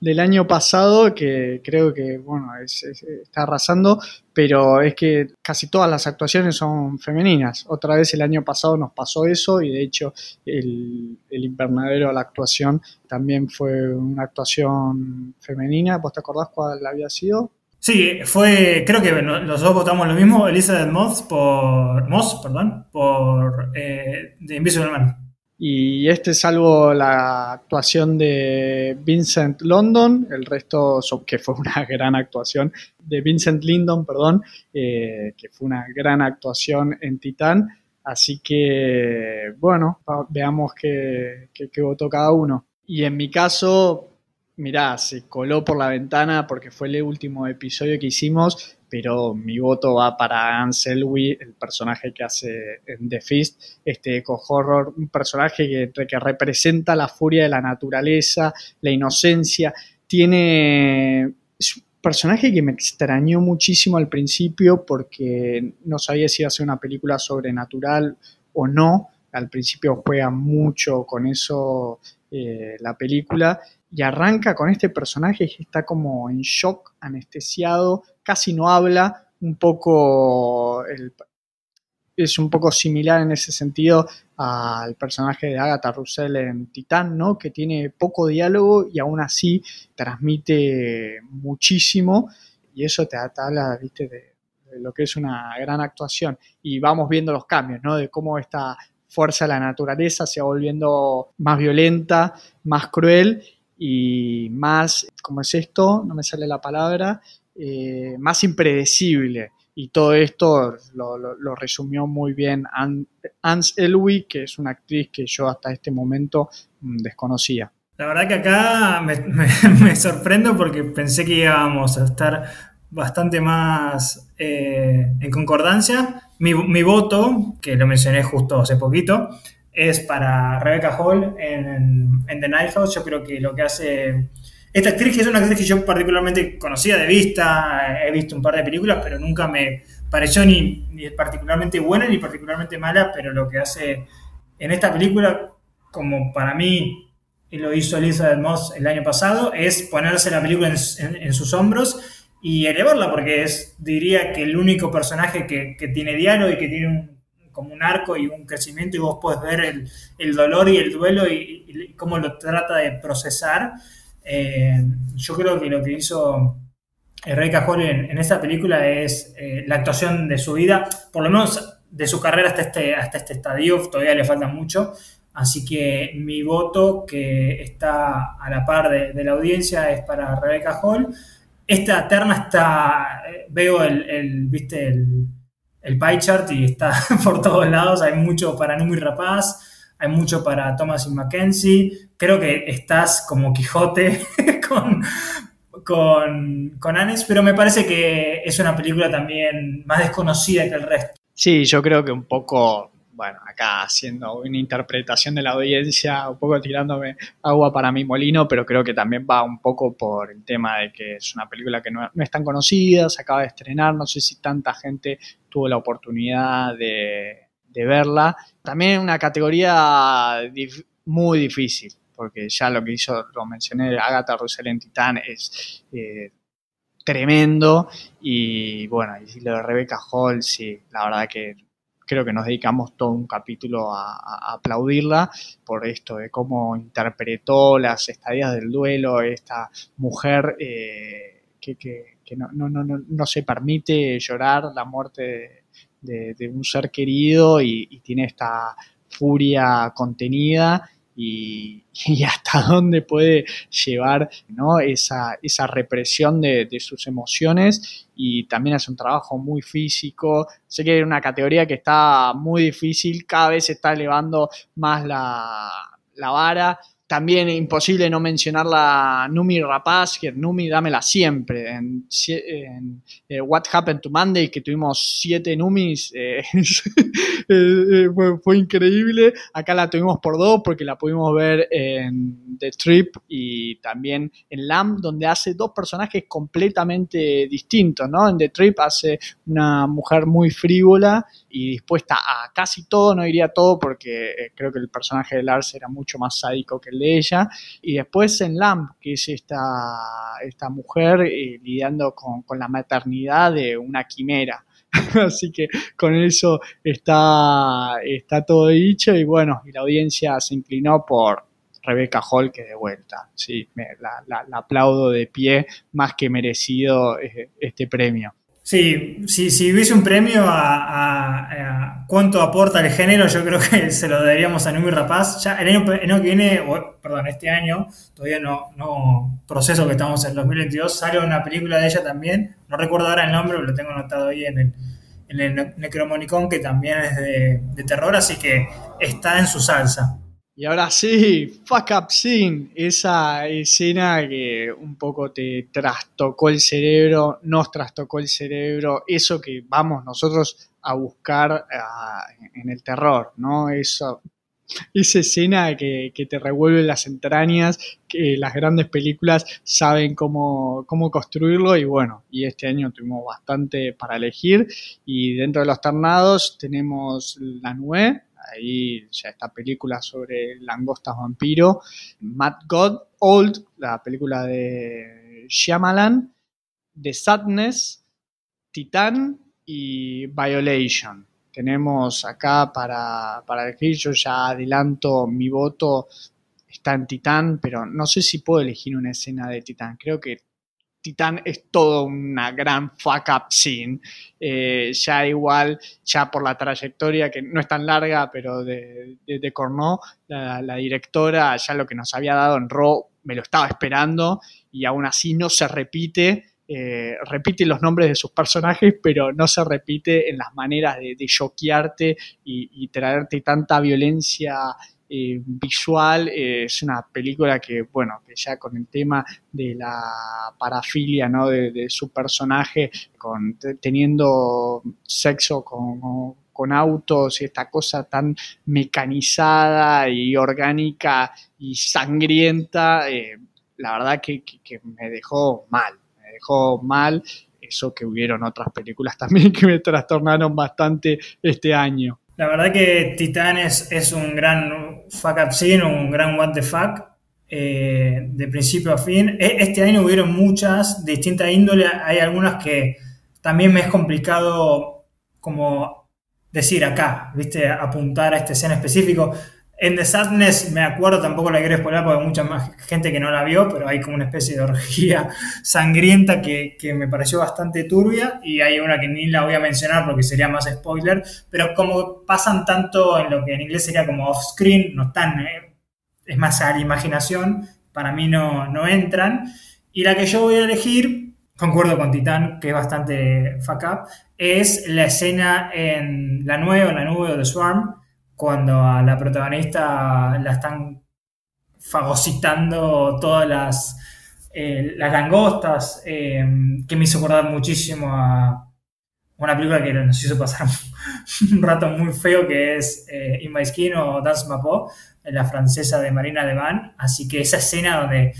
del año pasado, que creo que bueno está arrasando, pero es que casi todas las actuaciones son femeninas. Otra vez el año pasado nos pasó eso y de hecho el, el invernadero a la actuación también fue una actuación femenina. ¿Vos te acordás cuál había sido? Sí, fue, creo que los dos votamos lo mismo, Elizabeth Moss por, Moss, perdón, por eh, The Invisible Man. Y este, salvo la actuación de Vincent London, el resto, que fue una gran actuación, de Vincent Lindon, perdón, eh, que fue una gran actuación en Titán. Así que, bueno, veamos qué, qué votó cada uno. Y en mi caso, mirá, se coló por la ventana porque fue el último episodio que hicimos, pero mi voto va para Anselwi, el personaje que hace en The Fist, este eco-horror, un personaje que, que representa la furia de la naturaleza, la inocencia, tiene... Es un personaje que me extrañó muchísimo al principio porque no sabía si iba a ser una película sobrenatural o no, al principio juega mucho con eso eh, la película y arranca con este personaje que está como en shock, anestesiado, casi no habla, un poco es un poco similar en ese sentido al personaje de Agatha Russell en Titán, ¿no? Que tiene poco diálogo y aún así transmite muchísimo y eso te, habla, ¿viste? De, lo que es una gran actuación. Y vamos viendo los cambios, ¿no? De cómo esta fuerza de la naturaleza se va volviendo más violenta, más cruel y más, ¿cómo es esto? No me sale la palabra, eh, más impredecible. Y todo esto lo, resumió muy bien Ans Elwy, que es una actriz que yo hasta este momento mm, desconocía. La verdad que acá me, sorprendo porque pensé que íbamos a estar bastante más eh, en concordancia. Mi, mi, voto, que lo mencioné justo hace poquito, es para Rebecca Hall en, en The Night House. Yo creo que lo que hace esta actriz, que es una actriz que yo particularmente conocía de vista, he visto un par de películas, pero nunca me pareció ni, particularmente buena ni particularmente mala, pero lo que hace en esta película, como para mí y lo hizo Elizabeth Moss el año pasado, es ponerse la película en, sus hombros y elevarla, porque es, diría que el único personaje que, tiene diálogo y que tiene un, como un arco y un crecimiento y vos podés ver el, dolor y el duelo y, cómo lo trata de procesar. Eh, yo creo que lo que hizo Rebecca Hall en, esta película es eh, la actuación de su vida, por lo menos de su carrera hasta este, hasta este estadio, todavía le falta mucho, Así que mi voto, que está a la par de, la audiencia, es para Rebecca Hall. Esta terna está, eh, veo el, viste, el, el, pie chart y está por todos lados. Hay mucho para Numi Rapaz, hay mucho para Thomas y Mackenzie. Creo que estás como Quijote con, con, con Anes, pero me parece que es una película también más desconocida que el resto. Sí, yo creo que un poco bueno, acá haciendo una interpretación de la audiencia, un poco tirándome agua para mi molino, pero creo que también va un poco por el tema de que es una película que no, es tan conocida, se acaba de estrenar, no sé si tanta gente tuvo la oportunidad de, verla. También una categoría muy difícil, porque ya lo que hizo, lo mencioné, Agatha Russell en Titán es eh, tremendo y bueno, y lo de Rebecca Hall, sí, la verdad que creo que nos dedicamos todo un capítulo a, aplaudirla por esto de cómo interpretó las estadías del duelo, esta mujer eh, que, no, se permite llorar la muerte de, un ser querido y tiene esta furia contenida y, hasta dónde puede llevar esa, esa represión de, sus emociones. Y también hace un trabajo muy físico. Sé que es una categoría que está muy difícil, cada vez se está elevando más la, la vara también imposible no mencionar la Numi Rapaz, que Numi dámela siempre. En, eh, What Happened to Monday, que tuvimos siete Numis, eh, eh, fue, increíble. Acá la tuvimos por dos porque la pudimos ver en The Trip y también en Lamb, donde hace dos personajes completamente distintos. ¿no? En The Trip hace una mujer muy frívola y dispuesta a casi todo, no diría todo porque creo que el personaje de Lars era mucho más sádico que el de ella. Y después en Lamp, que es esta, esta mujer eh, lidiando con, la maternidad de una quimera. Así que con eso está, está todo dicho y bueno, y la audiencia se inclinó por Rebecca Hall que de vuelta. Sí, la, la aplaudo de pie, más que merecido eh, este premio. Sí, si, si hubiese un premio a, cuánto aporta el género, yo creo que se lo daríamos a Numi Rapaz. Ya el año, que viene, perdón, este año, todavía no, no proceso que estamos en 2022, sale una película de ella también. No recuerdo ahora el nombre, lo tengo anotado ahí en el, en el Necromonicon, que también es de terror, así que está en su salsa. Y ahora sí, fuck up scene, esa escena que un poco te trastocó el cerebro, nos trastocó el cerebro, eso que vamos nosotros a buscar ah, en el terror, ¿no? Eso, esa escena que, te revuelve las entrañas, que las grandes películas saben cómo, cómo construirlo. Y bueno, y este año tuvimos bastante para elegir. Y dentro de los ternados tenemos La Nue, ahí ya esta película sobre langostas vampiro, Mad God, Old, la película de Shyamalan, The Sadness, Titan y Violation. Tenemos acá para, para elegir, yo ya adelanto mi voto, está en Titán, pero no sé si puedo elegir una escena de Titán. Creo que Titán es todo una gran fuck up scene. Eh, ya igual, ya por la trayectoria, que no es tan larga, pero de, de, la, directora, ya lo que nos había dado en Raw, me lo estaba esperando y aún así no se repite. Eh, repite los nombres de sus personajes, pero no se repite en las maneras de, de choquearte y, y traerte tanta violencia eh, visual. Eh, es una película que, bueno, que ya con el tema de la parafilia, ¿no? De, su personaje, con, teniendo sexo con, autos y esta cosa tan mecanizada y orgánica y sangrienta, eh, la verdad que, me dejó mal, me dejó mal eso que hubieron otras películas también que me trastornaron bastante este año. La verdad que Titanes es un gran fuck up scene, un gran what the fuck, eh, de principio a fin. E, este año hubieron muchas de distinta índole, hay algunas que también me es complicado como decir acá, ¿viste? Apuntar a esta escena específico. En The Sadness, me acuerdo, tampoco la quiero spoiler porque hay mucha más gente que no la vio, pero hay como una especie de orgía sangrienta que, que, me pareció bastante turbia y hay una que ni la voy a mencionar porque sería más spoiler, pero como pasan tanto en lo que en inglés sería como off-screen, no están, eh, es más a la imaginación, para mí no, no entran. Y la que yo voy a elegir, concuerdo con Titán, que es bastante fuck up, es la escena en la nueva, la nube de Swarm, cuando a la protagonista la están fagocitando todas las, eh, las langostas, eh, que me hizo acordar muchísimo a una película que nos hizo pasar un rato muy feo, que es eh, In My Skin o Dance Mapo, la francesa de Marina Levan. Así que esa escena donde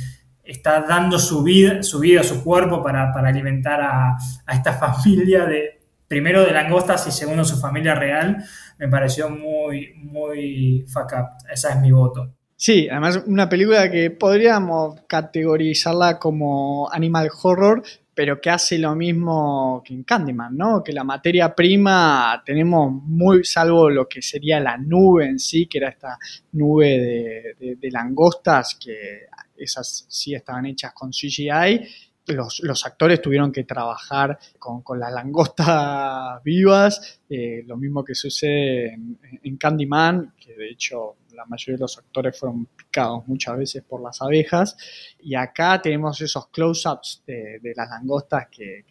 está dando su vida, su vida, su cuerpo para, alimentar a, a esta familia de, primero de langostas y segundo su familia real, me pareció muy, muy fuck up. Esa es mi voto. Sí, además una película que podríamos categorizarla como animal horror, pero que hace lo mismo que en Candyman, ¿no? Que la materia prima tenemos muy, salvo lo que sería la nube en sí, que era esta nube de, de langostas, que esas sí estaban hechas con CGI, los, actores tuvieron que trabajar con, las langostas vivas, eh, lo mismo que sucede en, Candyman, que de hecho la mayoría de los actores fueron picados muchas veces por las abejas, y acá tenemos esos close-ups de, las langostas que,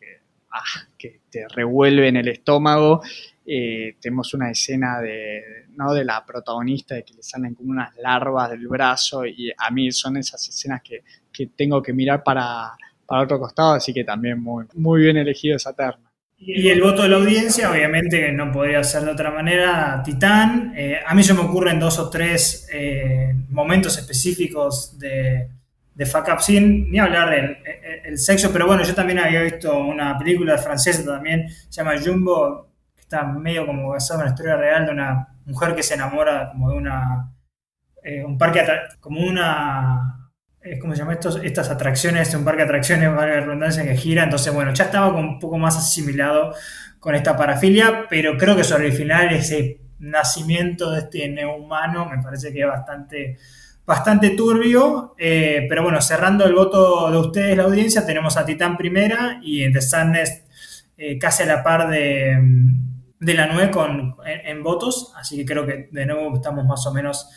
ah, que, te revuelven el estómago. Eh, tenemos una escena de, ¿no? de la protagonista de que le salen como unas larvas del brazo y a mí son esas escenas que tengo que mirar para, para otro costado, así que también muy, muy bien elegido esa terna. Y el voto de la audiencia, obviamente no podría ser de otra manera, Titán. Eh, a mí se me ocurren dos o tres eh, momentos específicos de, de fuck up, sin ni hablar del el, sexo, pero bueno, yo también había visto una película francesa también, se llama Jumbo, que está medio como basada en una historia real de una mujer que se enamora como de una, eh, un parque, como una ¿cómo se llama? Estos, estas atracciones, un parque de atracciones, vale redundancia, que gira. Entonces, bueno, ya estaba un poco más asimilado con esta parafilia, pero creo que sobre el final ese nacimiento de este neohumano me parece que es bastante, bastante turbio. Eh, pero bueno, cerrando el voto de ustedes, la audiencia, tenemos a Titán primera y The Sadness eh, casi a la par de, de la 9 con, en votos. Así que creo que de nuevo estamos más o menos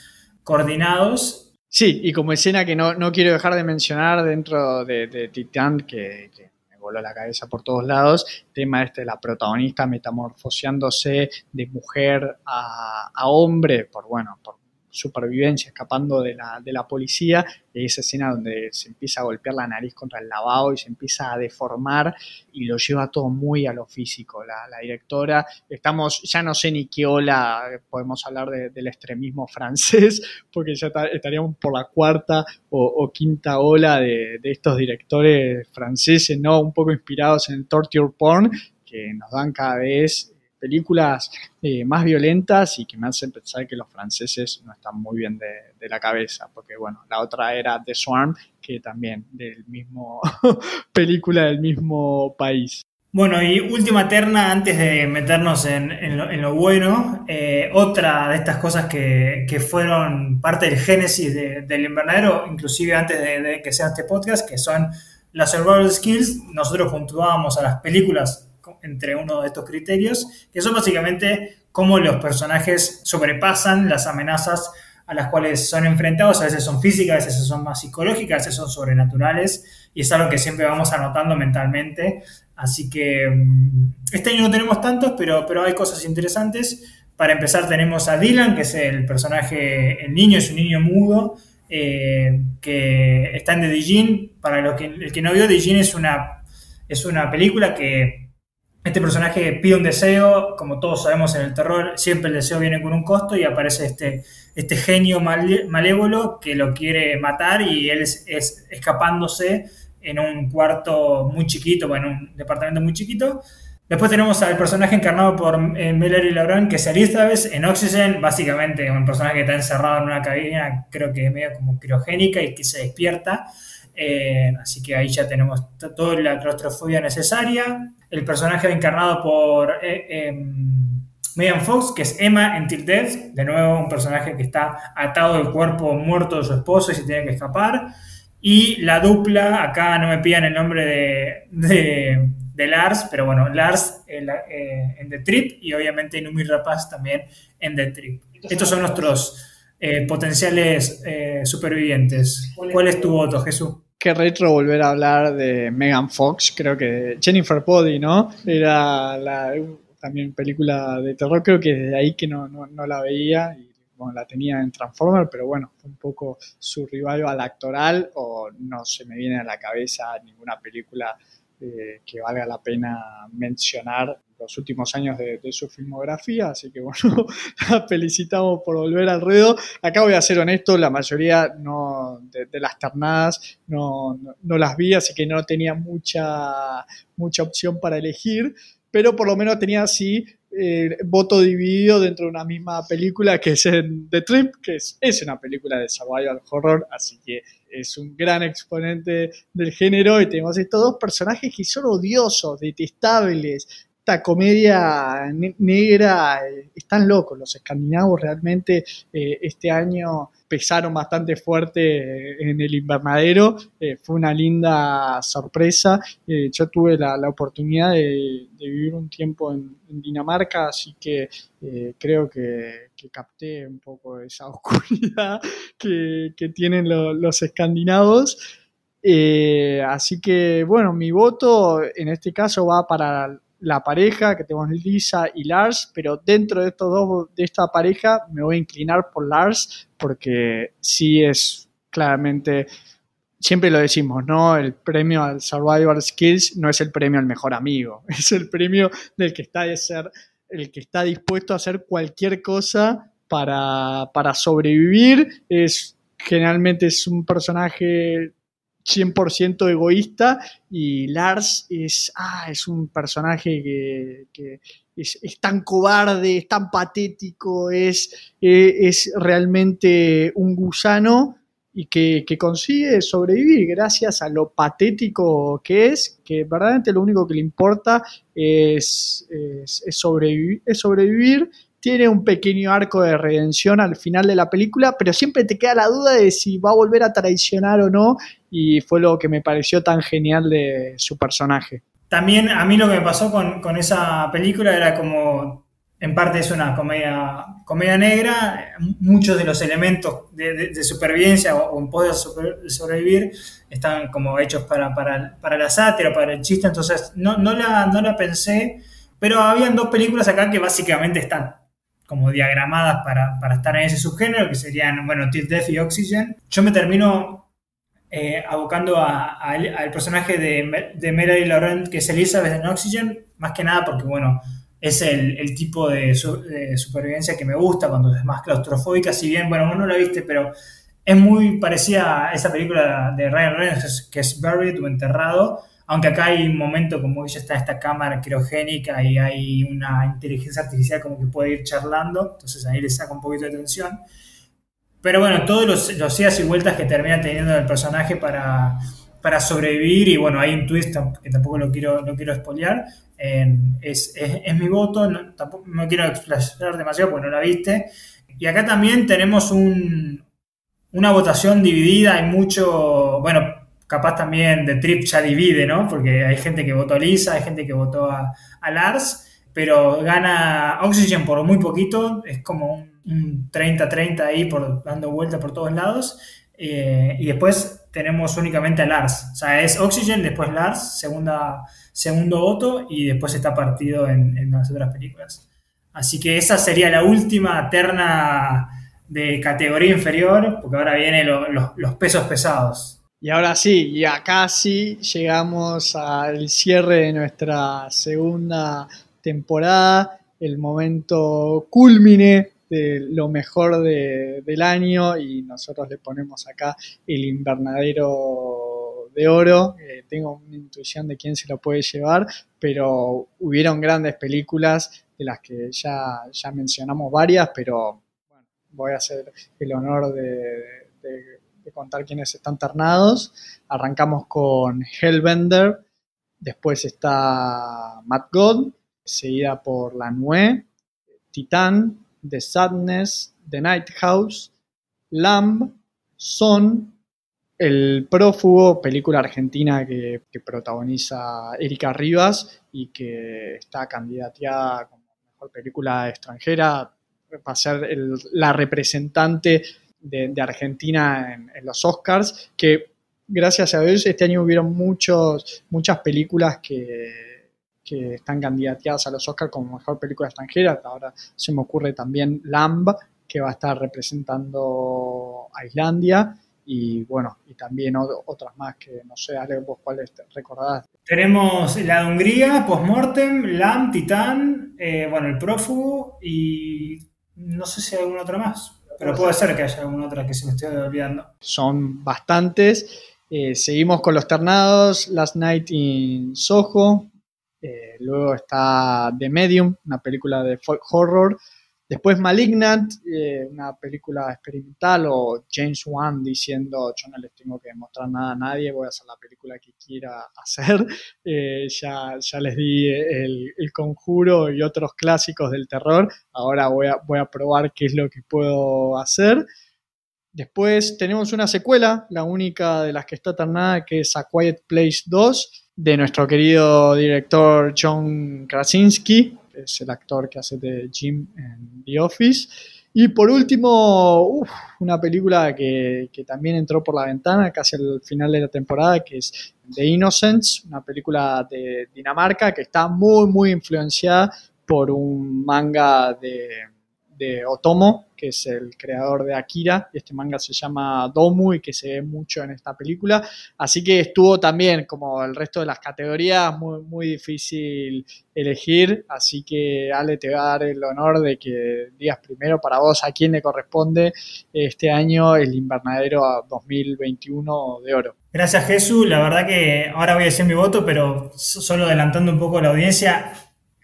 coordinados. Sí, y como escena que no, quiero dejar de mencionar dentro de, de Titán, que, me voló la cabeza por todos lados, tema este de la protagonista metamorfoseándose de mujer a, a hombre, por bueno, por supervivencia, escapando de la, de la policía, y esa escena donde se empieza a golpear la nariz contra el lavado y se empieza a deformar y lo lleva todo muy a lo físico. La, directora, estamos, ya no sé ni qué ola podemos hablar del extremismo francés, porque ya estaríamos por la cuarta o, quinta ola de, de, estos directores franceses, ¿no? Un poco inspirados en el torture porn, que nos dan cada vez películas eh, más violentas y que me hacen pensar que los franceses no están muy bien de, la cabeza, porque bueno, la otra era The Swarm, que también del mismo película del mismo país. Bueno, y última terna antes de meternos en, lo, bueno, eh, otra de estas cosas que, fueron parte del génesis del invernadero, inclusive antes de, que sea este podcast, que son las survival skills, nosotros puntuábamos a las películas entre uno de estos criterios, que son básicamente cómo los personajes sobrepasan las amenazas a las cuales son enfrentados, a veces son físicas, a veces son más psicológicas, a veces son sobrenaturales, y es algo que siempre vamos anotando mentalmente. Así que mm, este año no tenemos tantos, pero, pero hay cosas interesantes. Para empezar tenemos a Dylan, que es el personaje, el niño, es un niño mudo, eh, que está en The Dijin. Para los que, el que no vio, Dijin es una, es una película que este personaje pide un deseo, como todos sabemos en el terror, siempre el deseo viene con un costo y aparece este, este genio malévolo que lo quiere matar y él es, escapándose en un cuarto muy chiquito, en un departamento muy chiquito. Después tenemos al personaje encarnado por eh, Melody Laurent, que es Elizabeth en Oxygen, básicamente un personaje que está encerrado en una cabina, creo que medio como criogénica y que se despierta. Eh, así que ahí ya tenemos toda la claustrofobia necesaria. El personaje encarnado por eh, em, Megan Fox, que es Emma en Till Death, de nuevo un personaje que está atado al cuerpo muerto de su esposo y se tiene que escapar. Y la dupla, acá no me pidan el nombre de, Lars, pero bueno, Lars eh, en The Trip y obviamente Numi Rapaz también en The Trip. Estos son nuestros eh, potenciales eh, supervivientes. ¿Cuál es tu voto, Jesús? Qué retro volver a hablar de Megan Fox, creo que Jennifer Body, ¿no? Era la, también película de terror, creo que desde ahí que no, la veía y bueno, la tenía en Transformer, pero bueno, fue un poco su rival al actoral o no se me viene a la cabeza ninguna película eh, que valga la pena mencionar los últimos años de, su filmografía, así que bueno, la felicitamos por volver al ruedo. Acá voy a ser honesto, la mayoría no, de, las ternadas no, no, las vi, así que no tenía mucha, mucha opción para elegir, pero por lo menos tenía así eh, voto dividido dentro de una misma película que es en The Trip, que es, es una película de survival horror, así que es un gran exponente del género y tenemos estos dos personajes que son odiosos, detestables, esta comedia negra, eh, están locos, los escandinavos realmente eh, este año pesaron bastante fuerte en el invernadero, eh, fue una linda sorpresa, yo tuve la, oportunidad de, vivir un tiempo en, Dinamarca, así que creo que, capté un poco esa oscuridad que, tienen los escandinavos. así que bueno, mi voto en este caso va para la pareja, que tenemos Lisa y Lars, pero dentro de estos dos, de esta pareja, me voy a inclinar por Lars, porque sí es claramente, siempre lo decimos, ¿no? El premio al Survival Skills no es el premio al mejor amigo, es el premio del que está de ser, el que está dispuesto a hacer cualquier cosa para, para sobrevivir. Es generalmente es un personaje 100% egoísta y Lars es, ah, es un personaje que, es, tan cobarde, es tan patético, es, e, es realmente un gusano y que, consigue sobrevivir gracias a lo patético que es, que verdaderamente lo único que le importa es, es, es sobrevivir tiene un pequeño arco de redención al final de la película, pero siempre te queda la duda de si va a volver a traicionar o no, y fue lo que me pareció tan genial de su personaje. También a mí lo que me pasó con, esa película era como, en parte es una comedia, comedia negra, muchos de los elementos de, supervivencia o, en poder sobrevivir están como hechos para, para, la sátira, para el chiste, entonces no, no, la, no la pensé, pero habían dos películas acá que básicamente están como diagramadas para, para, estar en ese subgénero, que serían, bueno, Death y Oxygen. Yo me termino eh, abocando al personaje de, de Melody Laurent, que es Elizabeth en Oxygen, más que nada porque, bueno, es el, tipo de, supervivencia que me gusta cuando es más claustrofóbica, si bien, bueno, vos no la viste, pero es muy parecida a esa película de Ryan Reynolds, que es Buried o Enterrado, aunque acá hay un momento como ella está esta cámara criogénica y hay una inteligencia artificial como que puede ir charlando, entonces ahí le saca un poquito de tensión. Pero bueno, todos los, los y vueltas que termina teniendo el personaje para, para sobrevivir, y bueno, hay un twist que tampoco lo quiero, no quiero spoilear, es, es, mi voto, no, tampoco, no quiero explayar demasiado porque no la viste. Y acá también tenemos un, una votación dividida, hay mucho, bueno, capaz también de Trip ya divide, ¿no? Porque hay gente que votó a Lisa, hay gente que votó a, Lars, pero gana Oxygen por muy poquito, es como un un 30-30 ahí por, dando vuelta por todos lados. Eh, y después tenemos únicamente a Lars. O sea, es Oxygen, después Lars, segunda, segundo voto, y después está partido en, las otras películas. Así que esa sería la última terna de categoría inferior, porque ahora vienen los pesos pesados. Y ahora sí, ya casi llegamos al cierre de nuestra segunda temporada, el momento culmine lo mejor del año y nosotros le ponemos acá el invernadero de oro. Eh, tengo una intuición de quién se lo puede llevar, pero hubieron grandes películas de las que ya, ya mencionamos varias, pero bueno, voy a hacer el honor de, contar quiénes están ternados. Arrancamos con Hellbender, después está Matt God, seguida por La Nue, Titán, The Sadness, The Night House, Lamb, Son, El Prófugo, película argentina que, protagoniza Erika Rivas y que está candidateada como mejor película extranjera, va a ser la representante de, Argentina en, los Oscars, que gracias a Dios este año hubieron muchos, muchas películas que que están candidateadas a los Oscars como mejor película extranjera. Ahora se me ocurre también Lamb, que va a estar representando a Islandia. Y bueno, y también otras más que no sé, Ale, vos cuáles recordás. Tenemos la de Hungría, Postmortem, Lamb, Titán, eh, bueno, el prófugo y no sé si hay alguna otra más. Pero puede ser que haya alguna otra que se me esté olvidando. Son bastantes. Eh, seguimos con los ternados. Last Night in Soho, eh, luego está The Medium, una película de folk horror. Después Malignant, eh, una película experimental, o James Wan diciendo, yo no les tengo que mostrar nada a nadie, voy a hacer la película que quiera hacer. Eh, ya, les di el, conjuro y otros clásicos del terror, ahora voy a, probar qué es lo que puedo hacer. Después tenemos una secuela, la única de las que está ternada, que es A Quiet Place 2, de nuestro querido director John Krasinski, es el actor que hace de Jim en The Office. Y por último, una película que, que, también entró por la ventana casi al final de la temporada, que es The Innocents, una película de Dinamarca que está muy, muy influenciada por un manga de, de Otomo, que es el creador de Akira. Este manga se llama Domu y que se ve mucho en esta película. Así que estuvo también, como el resto de las categorías, muy, muy difícil elegir. Así que Ale te va a dar el honor de que digas primero para vos a quién le corresponde este año el invernadero 2021 de oro. Gracias Jesús, la verdad que ahora voy a decir mi voto, pero solo adelantando un poco la audiencia,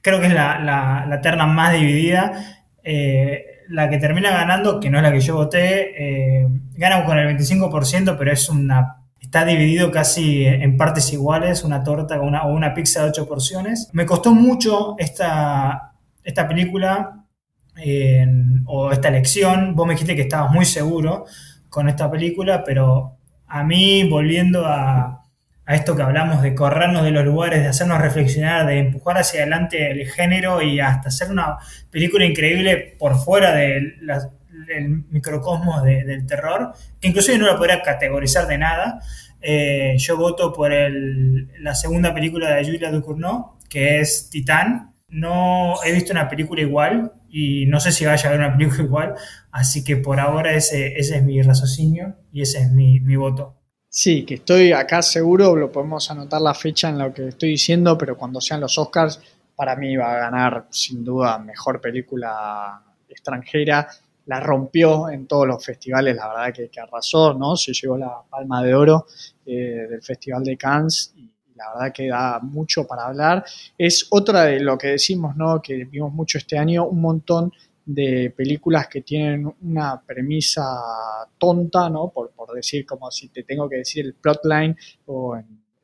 creo que es la, la, terna más dividida. Eh, la que termina ganando, que no es la que yo voté, eh, gana con el 25%, pero es una está dividido casi en partes iguales, una torta una, o una pizza de 8 porciones. Me costó mucho esta, esta película o esta elección. Vos me dijiste que estabas muy seguro con esta película, pero a mí, volviendo a, a esto que hablamos de corrernos de los lugares, de hacernos reflexionar, de empujar hacia adelante el género y hasta hacer una película increíble por fuera del microcosmos del terror, que inclusive no la podría categorizar de nada. Eh, yo voto por la segunda película de Julia Ducournau, que es Titán. No he visto una película igual y no sé si vaya a haber una película igual, así que por ahora ese, ese es mi raciocinio y ese es mi voto. Sí, que estoy acá seguro, lo podemos anotar la fecha en lo que estoy diciendo, pero cuando sean los Oscars, para mí va a ganar sin duda mejor película extranjera. La rompió en todos los festivales, la verdad que, arrasó, ¿no? Se llevó la palma de oro eh, del Festival de Cannes y la verdad que da mucho para hablar. Es otra de lo que decimos, ¿no? Que vimos mucho este año, un montón películas que tienen una premisa tonta, ¿no? Por, por decir, como si te tengo que decir el plotline o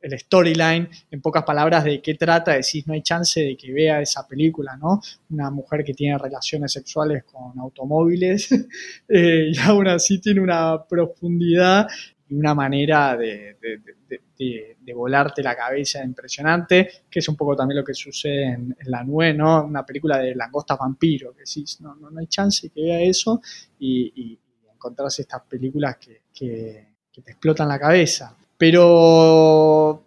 el storyline, en pocas palabras, de qué trata, decís, no hay chance de que vea esa película, ¿no? Una mujer que tiene relaciones sexuales con automóviles eh, y aún así tiene una profundidad y una manera de, de, volarte la cabeza impresionante, que es un poco también lo que sucede en, La Nue, ¿no? Una película de langostas vampiro, que sí, no, no, hay chance que vea eso y, encontrarse estas películas que, que, te explotan la cabeza. Pero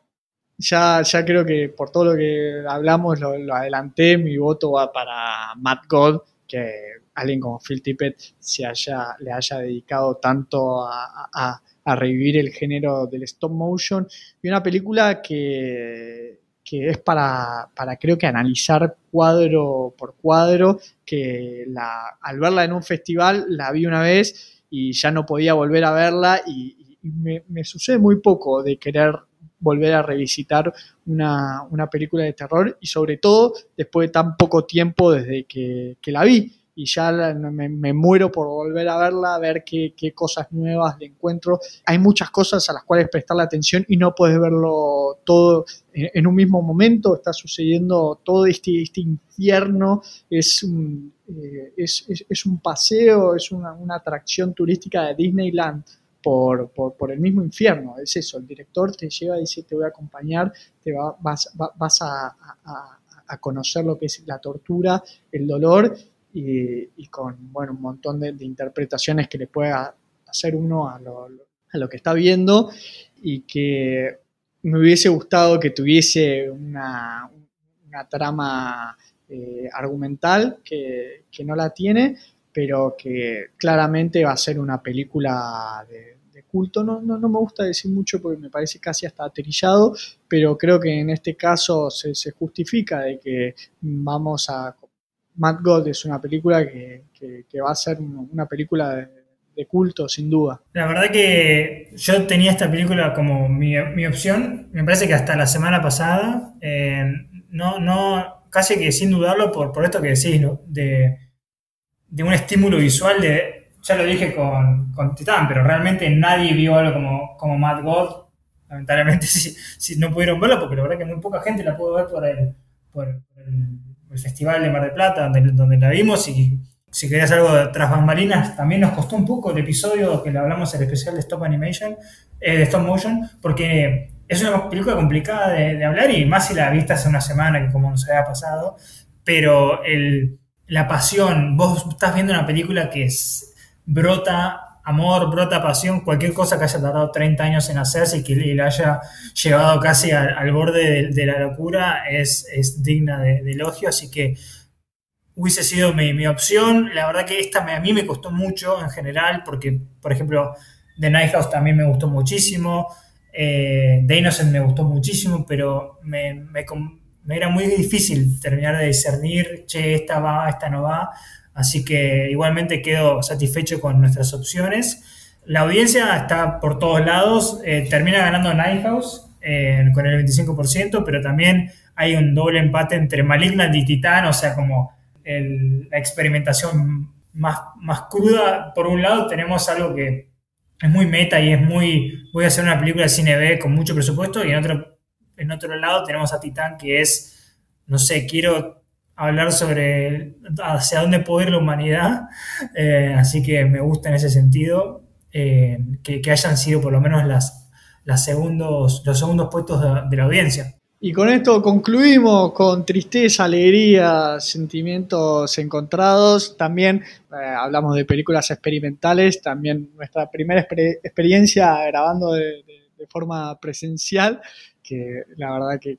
ya, ya creo que por todo lo que hablamos lo, adelanté, mi voto va para Matt God, que alguien como Phil Tippett se haya, le haya dedicado tanto a revivir el género del stop motion. Y una película que, es para, para, creo que analizar cuadro por cuadro, que la, al verla en un festival la vi una vez y ya no podía volver a verla y, me, sucede muy poco de querer volver a revisitar una, película de terror y sobre todo después de tan poco tiempo desde que, que la vi y ya me, muero por volver a verla, a ver qué, cosas nuevas le encuentro. Hay muchas cosas a las cuales prestarle atención y no puedes verlo todo en, un mismo momento. Está sucediendo todo este, este infierno, es un, eh, es, un paseo, es una, atracción turística de Disneyland. Por, por, el mismo infierno, es eso, el director te lleva y dice te voy a acompañar, te vas, vas a, a conocer lo que es la tortura, el dolor y, con bueno, un montón de, interpretaciones que le pueda hacer uno a lo, a lo, que está viendo y que me hubiese gustado que tuviese una, trama eh, argumental que, que, no la tiene, pero que claramente va a ser una película de, culto. No, no, no, me gusta decir mucho porque me parece casi hasta aterillado, pero creo que en este caso se, se justifica de que vamos a Mad God es una película que, va a ser una película de, culto, sin duda. La verdad que yo tenía esta película como mi, opción, me parece que hasta la semana pasada, eh, no, no, casi que sin dudarlo por, por esto que decís, de, un estímulo visual de, ya lo dije con, con Titán, pero realmente nadie vio algo como, como Mad God, lamentablemente si, no pudieron verlo, porque la verdad que muy poca gente la pudo ver por el el Festival de Mar del Plata, donde, la vimos, y si querías algo de tras bambalinas, también nos costó un poco el episodio que le hablamos, el especial de Stop Animation, eh, de Stop Motion, porque es una película complicada de, hablar y más si la viste hace una semana, que como nos había pasado, pero la pasión, vos estás viendo una película que es, brota amor, brota pasión, cualquier cosa que haya tardado 30 años en hacerse y que le haya llevado casi al, borde de, la locura es, digna de, elogio, así que hubiese sido mi, opción. La verdad que esta a mí me costó mucho en general, porque, por ejemplo, The Night House también me gustó muchísimo, eh, The Innocent me gustó muchísimo, pero me, me era muy difícil terminar de discernir, che, esta va, esta no va. Así que igualmente quedo satisfecho con nuestras opciones. La audiencia está por todos lados. Eh, termina ganando Nighthouse eh, con el 25%, pero también hay un doble empate entre Malignant y Titán, o sea, como la experimentación más, más cruda. Por un lado tenemos algo que es muy meta y es muy, voy a hacer una película de cine B con mucho presupuesto, y en otro, en otro lado tenemos a Titán que es, no sé, quiero hablar sobre hacia dónde puede ir la humanidad, eh, así que me gusta en ese sentido eh, que, hayan sido por lo menos las, los segundos puestos de, la audiencia. Y con esto concluimos con tristeza, alegría, sentimientos encontrados. También eh, hablamos de películas experimentales, también nuestra primera experiencia grabando de forma presencial que la verdad que,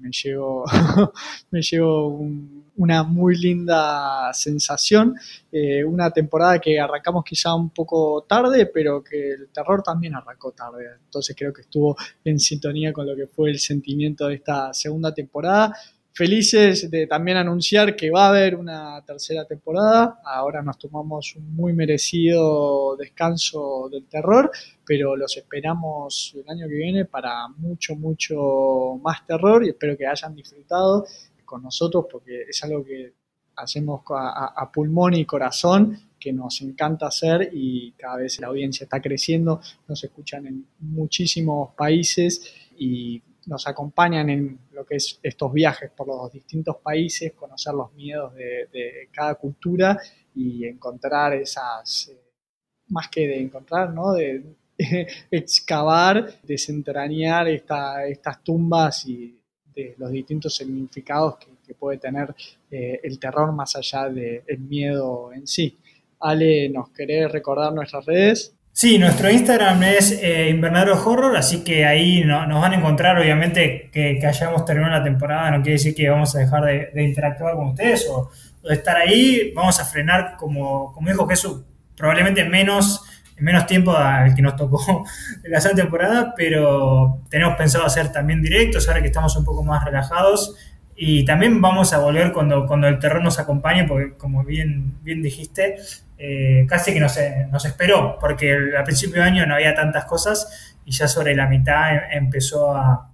me llevo, me llevo una muy linda sensación. Eh, una temporada que arrancamos quizá un poco tarde, pero que el terror también arrancó tarde. Entonces creo que estuvo en sintonía con lo que fue el sentimiento de esta segunda temporada. Felices de también anunciar que va a haber una tercera temporada. Ahora nos tomamos un muy merecido descanso del terror, pero los esperamos el año que viene para mucho, mucho más terror y espero que hayan disfrutado con nosotros porque es algo que hacemos a, pulmón y corazón que nos encanta hacer y cada vez la audiencia está creciendo, nos escuchan en muchísimos países y nos acompañan en que es estos viajes por los distintos países, conocer los miedos de, cada cultura y encontrar esas, eh, más que de encontrar, ¿no? De excavar, desentrañar estas tumbas y de los distintos significados que, puede tener eh, el terror más allá del miedo en sí. Ale, ¿nos querés recordar nuestras redes? Sí, nuestro Instagram es eh, Invernadero Horror, así que ahí nos van a encontrar, obviamente, que, hayamos terminado la temporada, no quiere decir que vamos a dejar de, interactuar con ustedes o, de estar ahí, vamos a frenar, como, dijo Jesús, probablemente menos, menos tiempo al que nos tocó la temporada, pero tenemos pensado hacer también directos, ahora que estamos un poco más relajados, y también vamos a volver cuando, cuando el terror nos acompañe, porque como bien dijiste, eh, casi que nos, nos esperó, porque al principio de año no había tantas cosas y ya sobre la mitad em, empezó a,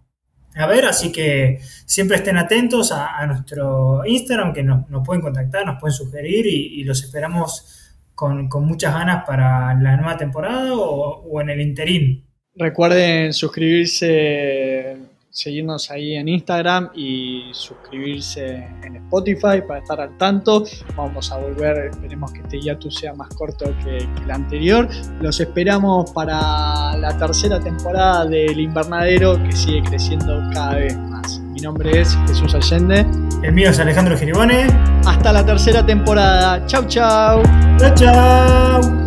a ver, así que siempre estén atentos a, nuestro Instagram, que nos, pueden contactar, nos pueden sugerir y, los esperamos con, muchas ganas para la nueva temporada o, o en el interín. Recuerden suscribirse seguirnos ahí en Instagram y suscribirse en Spotify para estar al tanto. Vamos a volver, esperemos que este hiato sea más corto que, el anterior. Los esperamos para la tercera temporada del Invernadero que sigue creciendo cada vez más. Mi nombre es Jesús Allende. El mío es Alejandro Giribone. Hasta la tercera temporada. Chau, chau. Chau, chau.